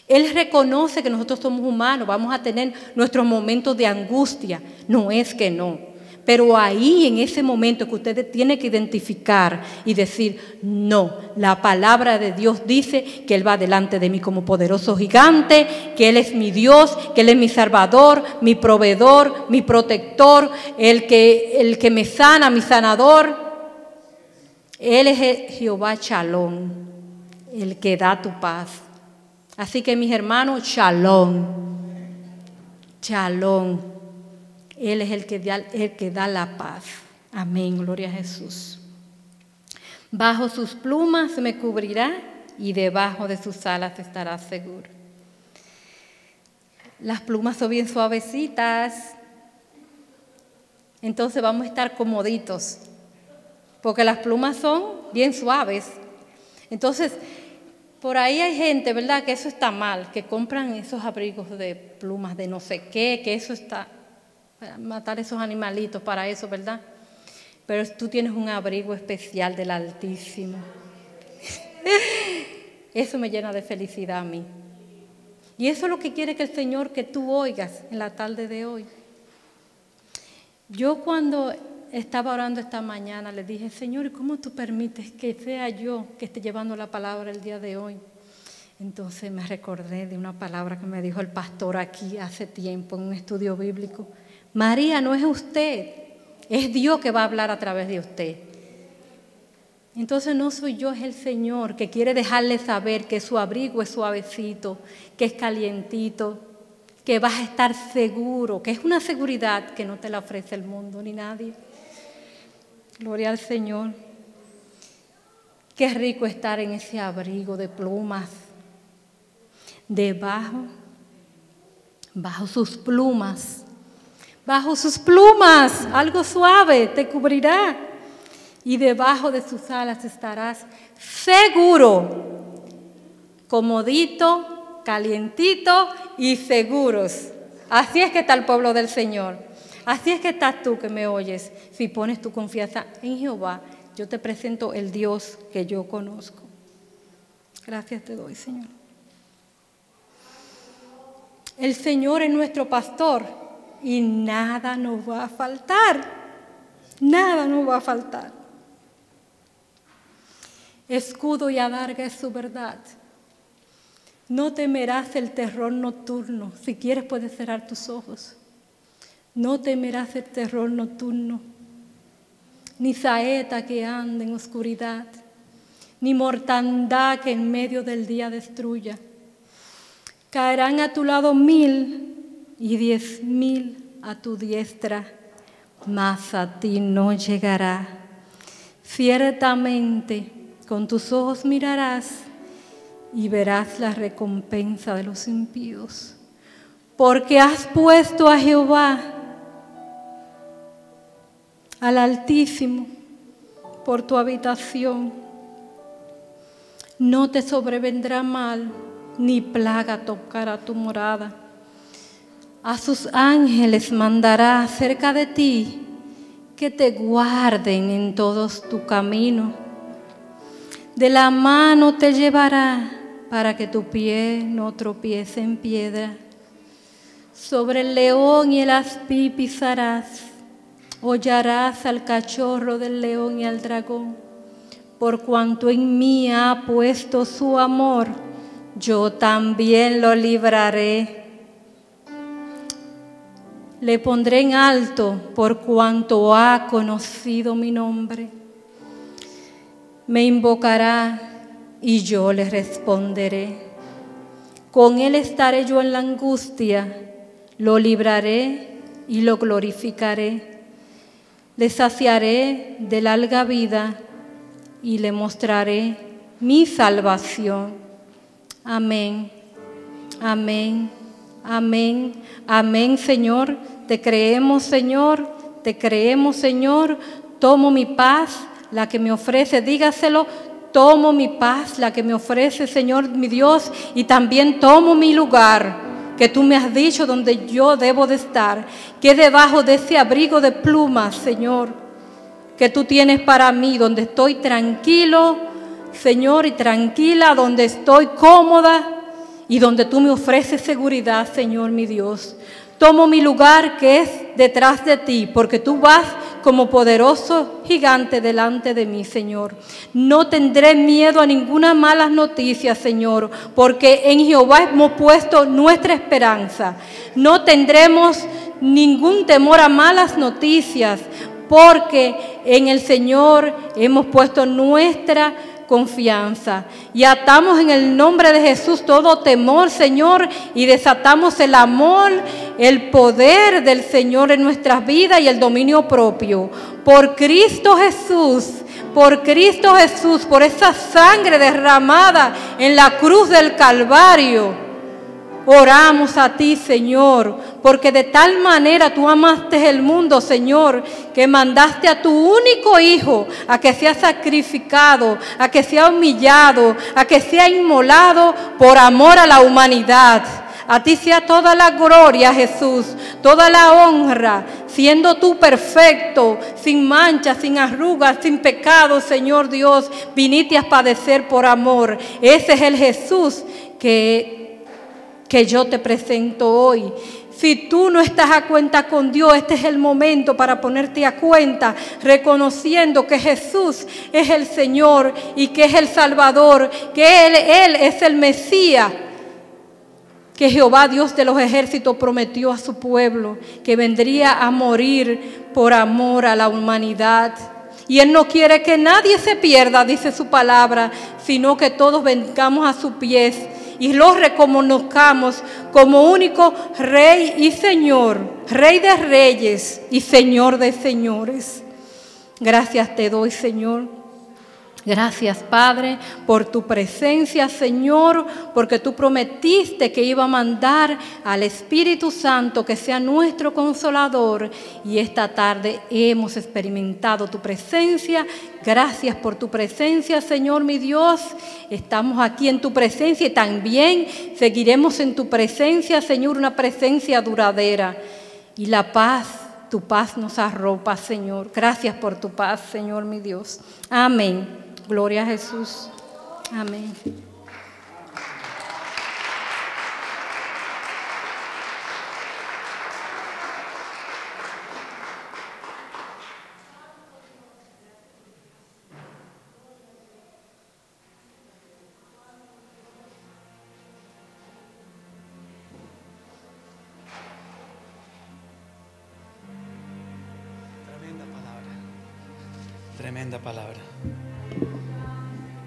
Él reconoce que nosotros somos humanos, vamos a tener nuestros momentos de angustia. No es que no. Pero ahí, en ese momento que ustedes tienen que identificar y decir, no, la palabra de Dios dice que Él va delante de mí como poderoso gigante, que Él es mi Dios, que Él es mi salvador, mi proveedor, mi protector, el que, el que me sana, mi sanador. Él es Jehová Shalom, el que da tu paz. Así que mis hermanos, Shalom, Shalom. Él es el que, da, la paz. Amén, gloria a Jesús. Bajo sus plumas me cubrirá y debajo de sus alas estará seguro. Las plumas son bien suavecitas, entonces vamos a estar comoditos, porque las plumas son bien suaves. Entonces, por ahí hay gente, ¿verdad? Que eso está mal, que compran esos abrigos de plumas de no sé qué, que eso está, para matar esos animalitos para eso, ¿verdad? Pero tú tienes un abrigo especial del Altísimo. (laughs) Eso me llena de felicidad a mí. Y eso es lo que quiere que el Señor que tú oigas en la tarde de hoy. Yo cuando estaba orando esta mañana le dije, Señor, ¿y cómo tú permites que sea yo que esté llevando la palabra el día de hoy? Entonces me recordé de una palabra que me dijo el pastor aquí hace tiempo en un estudio bíblico. María, no es usted, es Dios que va a hablar a través de usted. Entonces no soy yo, es el Señor que quiere dejarle saber que su abrigo es suavecito, que es calientito, que vas a estar seguro, que es una seguridad que no te la ofrece el mundo ni nadie. Gloria al Señor. Qué rico estar en ese abrigo de plumas. Debajo, bajo sus plumas, bajo sus plumas, algo suave te cubrirá. Y debajo de sus alas estarás seguro, comodito, calientito y seguros. Así es que está el pueblo del Señor. Así es que estás tú que me oyes. Si pones tu confianza en Jehová, yo te presento el Dios que yo conozco. Gracias te doy, Señor. El Señor es nuestro pastor y nada nos va a faltar. Nada nos va a faltar. Escudo y adarga es su verdad. No temerás el terror nocturno. Si quieres puedes cerrar tus ojos. No temerás el terror nocturno, ni saeta que anda en oscuridad, ni mortandad que en medio del día destruya. Caerán a tu lado mil y diez mil a tu diestra, mas a ti no llegará. Ciertamente con tus ojos mirarás y verás la recompensa de los impíos, porque has puesto a Jehová, al Altísimo, por tu habitación. No te sobrevendrá mal, ni plaga tocará tu morada. A sus ángeles mandará cerca de ti que te guarden en todos tu camino. De la mano te llevará para que tu pie no tropiece en piedra. Sobre el león y el aspi pisarás, hollarás al cachorro del león y al dragón. Por cuanto en mí ha puesto su amor, yo también lo libraré. Le pondré en alto por cuanto ha conocido mi nombre. Me invocará y yo le responderé. Con él estaré yo en la angustia, lo libraré y lo glorificaré. Le saciaré de larga vida y le mostraré mi salvación. Amén, amén, amén, amén, Señor. Te creemos, Señor, te creemos, Señor. Tomo mi paz, la que me ofrece, dígaselo, tomo mi paz, la que me ofrece, Señor, mi Dios, y también tomo mi lugar que tú me has dicho donde yo debo de estar, que debajo de ese abrigo de plumas, Señor, que tú tienes para mí, donde estoy tranquilo, Señor, y tranquila, donde estoy cómoda y donde tú me ofreces seguridad, Señor, mi Dios. Tomo mi lugar que es detrás de ti, porque tú vas como poderoso gigante delante de mí, Señor. No tendré miedo a ninguna mala noticia, Señor, porque en Jehová hemos puesto nuestra esperanza. No tendremos ningún temor a malas noticias, porque en el Señor hemos puesto nuestra confianza. Y atamos en el nombre de Jesús todo temor, Señor, y desatamos el amor, el poder del Señor en nuestras vidas y el dominio propio. Por Cristo Jesús, por Cristo Jesús, por esa sangre derramada en la cruz del Calvario. Oramos a ti, Señor, porque de tal manera tú amaste el mundo, Señor, que mandaste a tu único Hijo a que sea sacrificado, a que sea humillado, a que sea inmolado por amor a la humanidad. A ti sea toda la gloria, Jesús, toda la honra, siendo tú perfecto, sin mancha, sin arrugas, sin pecado, Señor Dios, viniste a padecer por amor. Ese es el Jesús que que yo te presento hoy. Si tú no estás a cuenta con Dios, este es el momento para ponerte a cuenta, reconociendo que Jesús es el Señor y que es el Salvador, que Él, Él es el Mesías que Jehová Dios de los ejércitos prometió a su pueblo, que vendría a morir por amor a la humanidad. Y Él no quiere que nadie se pierda, dice su palabra, sino que todos vengamos a sus pies y lo reconozcamos como único Rey y Señor, Rey de reyes y Señor de señores. Gracias te doy, Señor Gracias, Padre, por tu presencia, Señor, porque tú prometiste que iba a mandar al Espíritu Santo que sea nuestro consolador. Y esta tarde hemos experimentado tu presencia. Gracias por tu presencia, Señor, mi Dios. Estamos aquí en tu presencia y también seguiremos en tu presencia, Señor, una presencia duradera. Y la paz tu paz nos arropa, Señor. Gracias por tu paz, Señor mi Dios. Amén. Gloria a Jesús. Amén. Tremenda palabra. Tremenda palabra.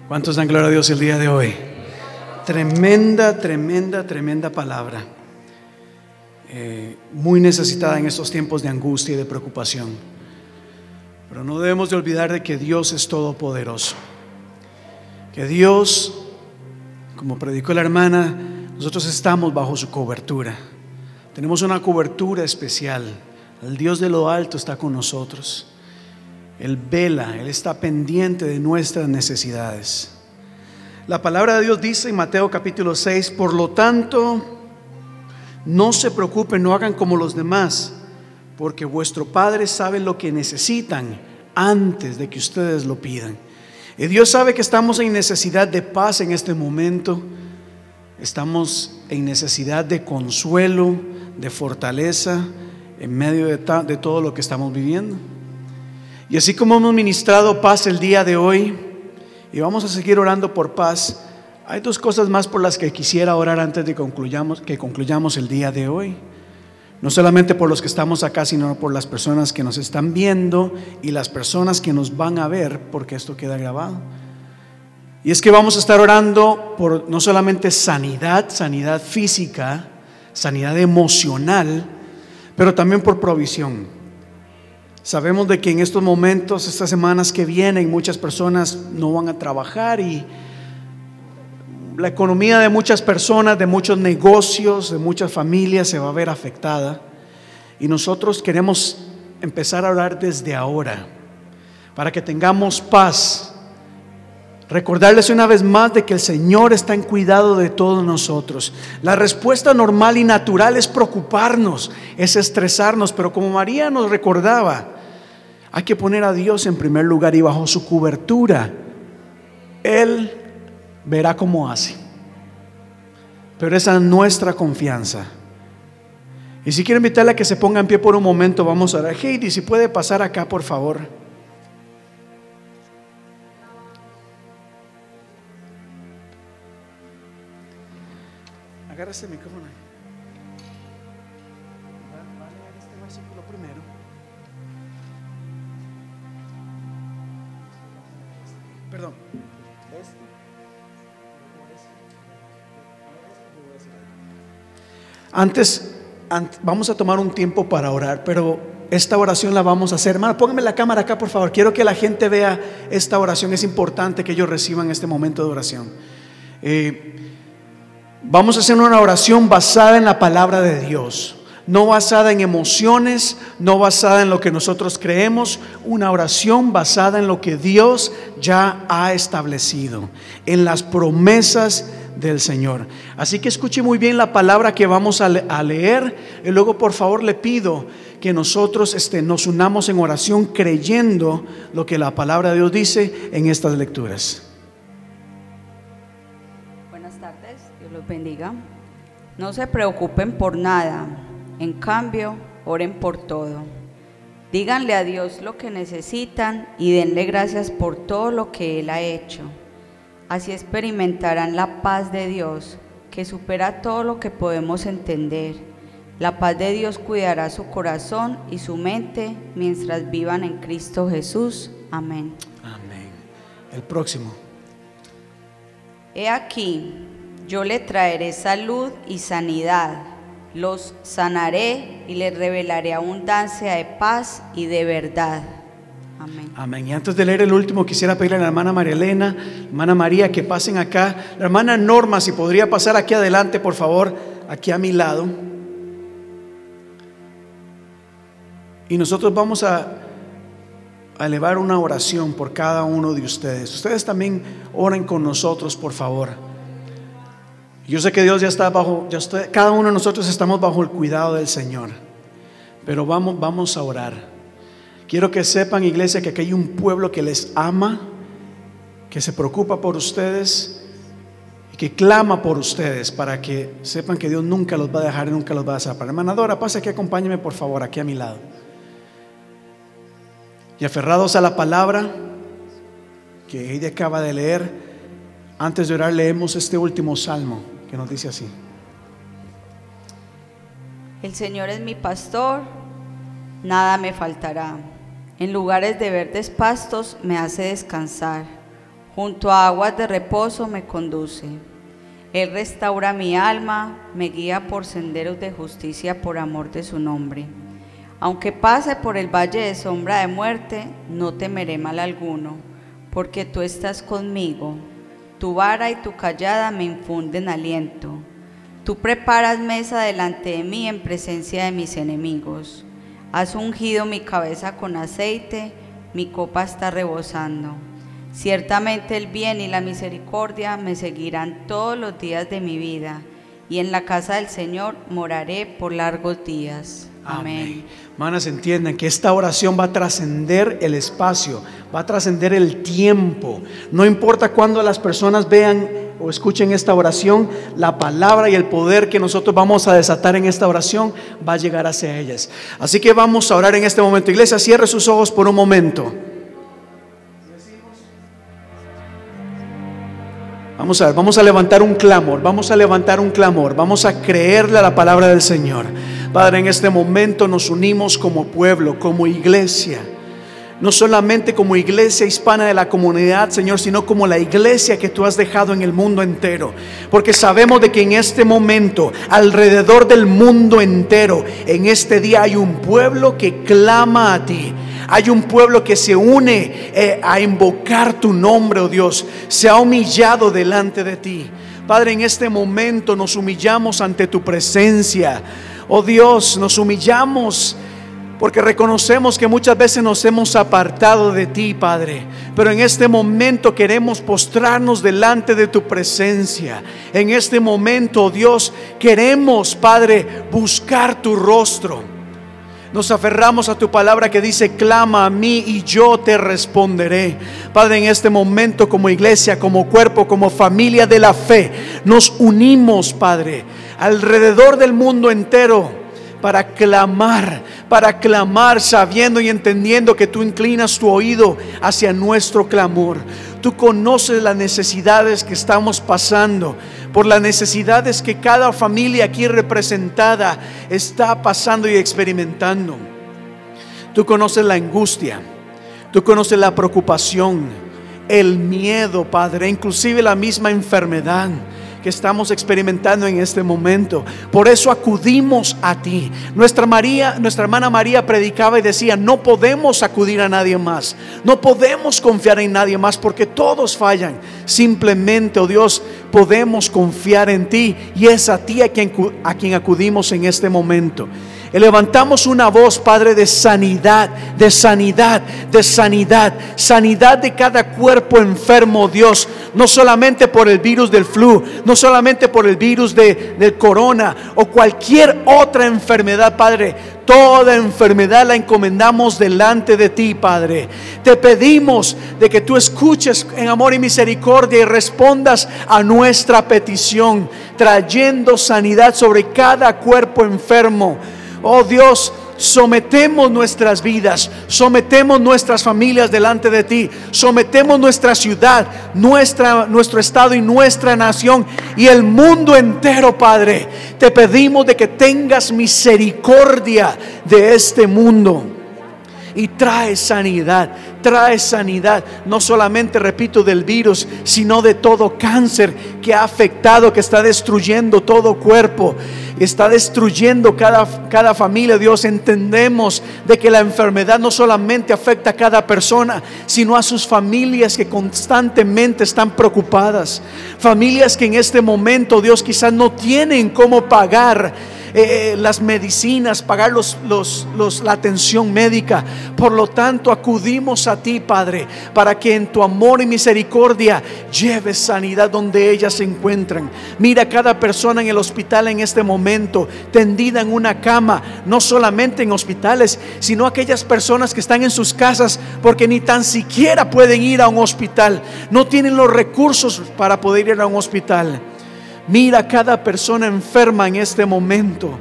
¿Cuántos dan gloria a Dios el día de hoy? Tremenda, tremenda, tremenda palabra. Eh, muy necesitada en estos tiempos de angustia y de preocupación. Pero no debemos de olvidar de que Dios es todopoderoso. Que Dios, como predicó la hermana, nosotros estamos bajo su cobertura. Tenemos una cobertura especial. El Dios de lo alto está con nosotros. Él vela, Él está pendiente de nuestras necesidades. La palabra de Dios dice en Mateo capítulo 6, por lo tanto, no se preocupen, no hagan como los demás, porque vuestro Padre sabe lo que necesitan antes de que ustedes lo pidan. Y Dios sabe que estamos en necesidad de paz en este momento, estamos en necesidad de consuelo, de fortaleza en medio de, de todo lo que estamos viviendo. Y así como hemos ministrado paz el día de hoy, y vamos a seguir orando por paz, hay dos cosas más por las que quisiera orar antes de concluyamos, que concluyamos el día de hoy. No solamente por los que estamos acá, sino por las personas que nos están viendo y las personas que nos van a ver, porque esto queda grabado. Y es que vamos a estar orando por no solamente sanidad, sanidad física, sanidad emocional, pero también por provisión. Sabemos de que en estos momentos, estas semanas que vienen, muchas personas no van a trabajar y la economía de muchas personas, de muchos negocios, de muchas familias se va a ver afectada. Y nosotros queremos empezar a orar desde ahora para que tengamos paz. Recordarles una vez más de que el Señor está en cuidado de todos nosotros. La respuesta normal y natural es preocuparnos, es estresarnos, pero como María nos recordaba, hay que poner a Dios en primer lugar y bajo su cobertura. Él verá cómo hace. Pero esa es nuestra confianza. Y si quiero invitarle a que se ponga en pie por un momento, vamos a orar. Heidi, si puede pasar acá, por favor. Agarra ese micrófono. Perdón. Antes, ant- vamos a tomar un tiempo para orar, pero esta oración la vamos a hacer. Hermano, póngame la cámara acá, por favor. Quiero que la gente vea esta oración. Es importante que ellos reciban este momento de oración. Eh, Vamos a hacer una oración basada en la palabra de Dios, no basada en emociones, no basada en lo que nosotros creemos, una oración basada en lo que Dios ya ha establecido, en las promesas del Señor. Así que escuche muy bien la palabra que vamos a, le- a leer y luego por favor le pido que nosotros este, nos unamos en oración creyendo lo que la palabra de Dios dice en estas lecturas. Buenas tardes, Dios los bendiga. No se preocupen por nada, en cambio, oren por todo. Díganle a Dios lo que necesitan y denle gracias por todo lo que Él ha hecho. Así experimentarán la paz de Dios, que supera todo lo que podemos entender. La paz de Dios cuidará su corazón y su mente mientras vivan en Cristo Jesús. Amén. Amén. El próximo. He aquí, yo le traeré salud y sanidad, los sanaré y les revelaré abundancia de paz y de verdad. Amén. Amén. Y antes de leer el último, quisiera pedirle a la hermana María Elena, hermana María, que pasen acá. La hermana Norma, si podría pasar aquí adelante, por favor, aquí a mi lado. Y nosotros vamos a, a elevar una oración por cada uno de ustedes. Ustedes también oren con nosotros, por favor. Yo sé que Dios ya está bajo, ya cada uno de nosotros estamos bajo el cuidado del Señor. Pero vamos, vamos a orar. Quiero que sepan, iglesia, que aquí hay un pueblo que les ama, que se preocupa por ustedes y que clama por ustedes para que sepan que Dios nunca los va a dejar y nunca los va a desaparecer. Hermana Dora, pase aquí, acompáñeme por favor, aquí a mi lado. Y aferrados a la palabra que ella acaba de leer, antes de orar leemos este último salmo que nos dice así. El Señor es mi pastor, nada me faltará. En lugares de verdes pastos me hace descansar. Junto a aguas de reposo me conduce. Él restaura mi alma, me guía por senderos de justicia por amor de su nombre. Aunque pase por el valle de sombra de muerte, no temeré mal alguno, porque tú estás conmigo. Tu vara y tu callada me infunden aliento. Tú preparas mesa delante de mí en presencia de mis enemigos. Has ungido mi cabeza con aceite, mi copa está rebosando. Ciertamente el bien y la misericordia me seguirán todos los días de mi vida, y en la casa del Señor moraré por largos días. Amén. Hermanas, entiendan que esta oración va a trascender el espacio, va a trascender el tiempo. No importa cuándo las personas vean o escuchen esta oración, la palabra y el poder que nosotros vamos a desatar en esta oración va a llegar hacia ellas. Así que vamos a orar en este momento. Iglesia, cierre sus ojos por un momento. Vamos a ver, vamos a levantar un clamor, vamos a levantar un clamor, vamos a creerle a la palabra del Señor. Padre, en este momento nos unimos como pueblo, como iglesia no solamente como iglesia hispana de la comunidad, Señor, sino como la iglesia que tú has dejado en el mundo entero. Porque sabemos de que en este momento, alrededor del mundo entero, en este día hay un pueblo que clama a ti. Hay un pueblo que se une eh, a invocar tu nombre, oh Dios. Se ha humillado delante de ti. Padre, en este momento nos humillamos ante tu presencia. Oh Dios, nos humillamos porque reconocemos que muchas veces nos hemos apartado de ti, Padre. Pero en este momento queremos postrarnos delante de tu presencia. En este momento, Dios, queremos, Padre, buscar tu rostro. Nos aferramos a tu palabra que dice, clama a mí y yo te responderé. Padre, en este momento como iglesia, como cuerpo, como familia de la fe, nos unimos, Padre, alrededor del mundo entero para clamar, para clamar sabiendo y entendiendo que tú inclinas tu oído hacia nuestro clamor. Tú conoces las necesidades que estamos pasando, por las necesidades que cada familia aquí representada está pasando y experimentando. Tú conoces la angustia, tú conoces la preocupación, el miedo, Padre, inclusive la misma enfermedad que estamos experimentando en este momento. Por eso acudimos a ti. Nuestra María, nuestra hermana María predicaba y decía, "No podemos acudir a nadie más. No podemos confiar en nadie más porque todos fallan. Simplemente, oh Dios, podemos confiar en ti y es a ti a quien, a quien acudimos en este momento." Levantamos una voz, Padre, de sanidad, de sanidad, de sanidad, sanidad de cada cuerpo enfermo, Dios, no solamente por el virus del flu, no solamente por el virus de, del corona o cualquier otra enfermedad, Padre. Toda enfermedad la encomendamos delante de ti, Padre. Te pedimos de que tú escuches en amor y misericordia y respondas a nuestra petición, trayendo sanidad sobre cada cuerpo enfermo. Oh Dios, sometemos nuestras vidas, sometemos nuestras familias delante de ti, sometemos nuestra ciudad, nuestra, nuestro estado y nuestra nación y el mundo entero, Padre. Te pedimos de que tengas misericordia de este mundo y trae sanidad, trae sanidad, no solamente, repito, del virus, sino de todo cáncer que ha afectado, que está destruyendo todo cuerpo, está destruyendo cada, cada familia. Dios, entendemos de que la enfermedad no solamente afecta a cada persona, sino a sus familias que constantemente están preocupadas. Familias que en este momento, Dios, quizás no tienen cómo pagar eh, eh, las medicinas, pagar los, los, la atención médica. Por lo tanto, acudimos a ti, Padre, para que en tu amor y misericordia lleves sanidad donde ellas se encuentran. Mira cada persona en el hospital en este momento, tendida en una cama, no solamente en hospitales, sino aquellas personas que están en sus casas porque ni tan siquiera pueden ir a un hospital, no tienen los recursos para poder ir a un hospital. Mira cada persona enferma en este momento.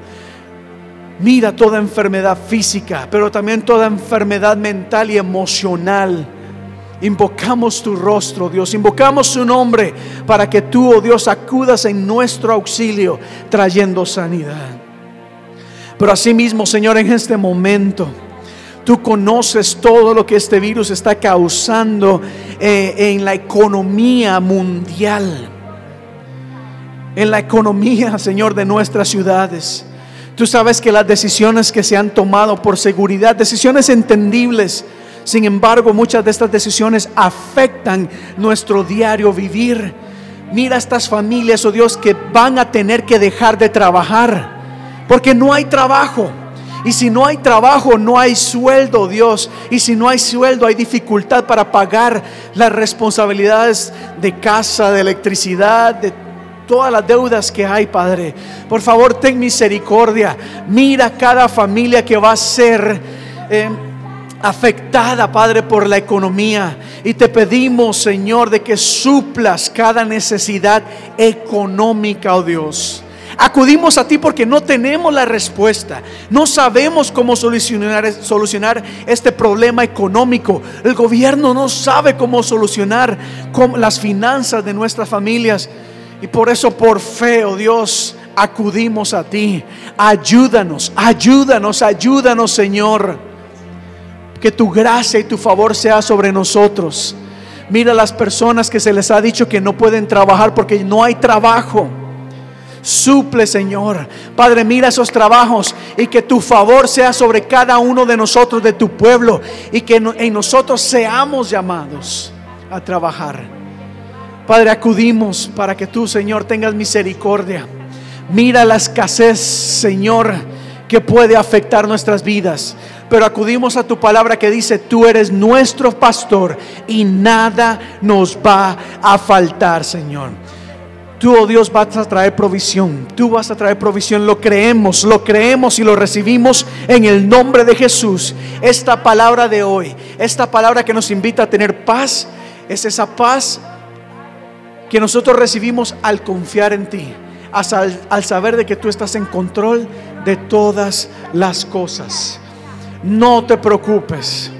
Mira toda enfermedad física, pero también toda enfermedad mental y emocional. Invocamos tu rostro, Dios. Invocamos su nombre para que tú, oh Dios, acudas en nuestro auxilio trayendo sanidad. Pero asimismo, Señor, en este momento, tú conoces todo lo que este virus está causando eh, en la economía mundial en la economía, Señor, de nuestras ciudades. Tú sabes que las decisiones que se han tomado por seguridad, decisiones entendibles, sin embargo, muchas de estas decisiones afectan nuestro diario vivir. Mira estas familias, oh Dios, que van a tener que dejar de trabajar, porque no hay trabajo. Y si no hay trabajo, no hay sueldo, Dios. Y si no hay sueldo, hay dificultad para pagar las responsabilidades de casa, de electricidad, de todas las deudas que hay, Padre. Por favor, ten misericordia. Mira cada familia que va a ser... Eh, afectada, Padre, por la economía. Y te pedimos, Señor, de que suplas cada necesidad económica, oh Dios. Acudimos a ti porque no tenemos la respuesta. No sabemos cómo solucionar, solucionar este problema económico. El gobierno no sabe cómo solucionar las finanzas de nuestras familias. Y por eso, por fe, oh Dios, acudimos a ti. Ayúdanos, ayúdanos, ayúdanos, Señor. Que tu gracia y tu favor sea sobre nosotros. Mira las personas que se les ha dicho que no pueden trabajar porque no hay trabajo. Suple, Señor. Padre, mira esos trabajos y que tu favor sea sobre cada uno de nosotros, de tu pueblo, y que en nosotros seamos llamados a trabajar. Padre, acudimos para que tú, Señor, tengas misericordia. Mira la escasez, Señor, que puede afectar nuestras vidas. Pero acudimos a tu palabra que dice, tú eres nuestro pastor y nada nos va a faltar, Señor. Tú, oh Dios, vas a traer provisión. Tú vas a traer provisión. Lo creemos, lo creemos y lo recibimos en el nombre de Jesús. Esta palabra de hoy, esta palabra que nos invita a tener paz, es esa paz que nosotros recibimos al confiar en ti, al, al saber de que tú estás en control de todas las cosas. No te preocupes.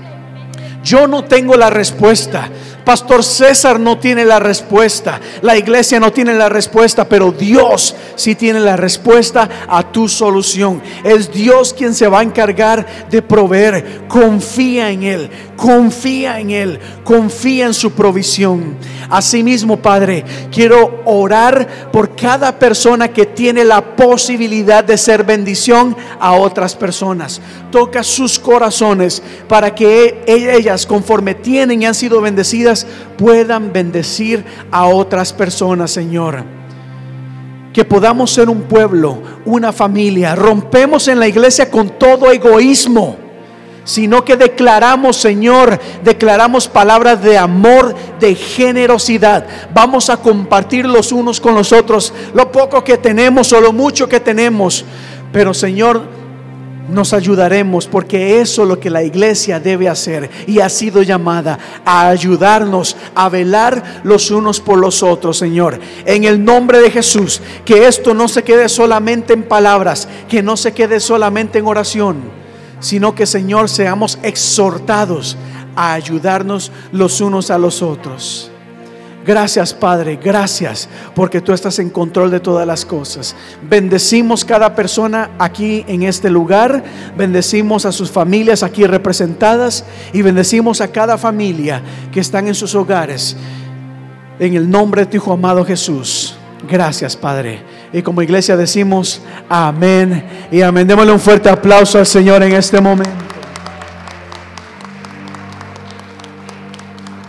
Yo no tengo la respuesta. Pastor César no tiene la respuesta, la iglesia no tiene la respuesta, pero Dios sí tiene la respuesta a tu solución. Es Dios quien se va a encargar de proveer. Confía en Él, confía en Él, confía en su provisión. Asimismo, Padre, quiero orar por cada persona que tiene la posibilidad de ser bendición a otras personas. Toca sus corazones para que ellas, conforme tienen y han sido bendecidas, puedan bendecir a otras personas, Señor. Que podamos ser un pueblo, una familia. Rompemos en la iglesia con todo egoísmo sino que declaramos, Señor, declaramos palabras de amor, de generosidad. Vamos a compartir los unos con los otros lo poco que tenemos o lo mucho que tenemos. Pero, Señor, nos ayudaremos porque eso es lo que la iglesia debe hacer y ha sido llamada a ayudarnos a velar los unos por los otros, Señor. En el nombre de Jesús, que esto no se quede solamente en palabras, que no se quede solamente en oración, sino que, Señor, seamos exhortados a ayudarnos los unos a los otros. Gracias Padre, gracias porque tú estás en control de todas las cosas. Bendecimos cada persona aquí en este lugar, bendecimos a sus familias aquí representadas y bendecimos a cada familia que están en sus hogares. En el nombre de tu Hijo amado Jesús. Gracias Padre. Y como iglesia decimos amén y amén. Démosle un fuerte aplauso al Señor en este momento.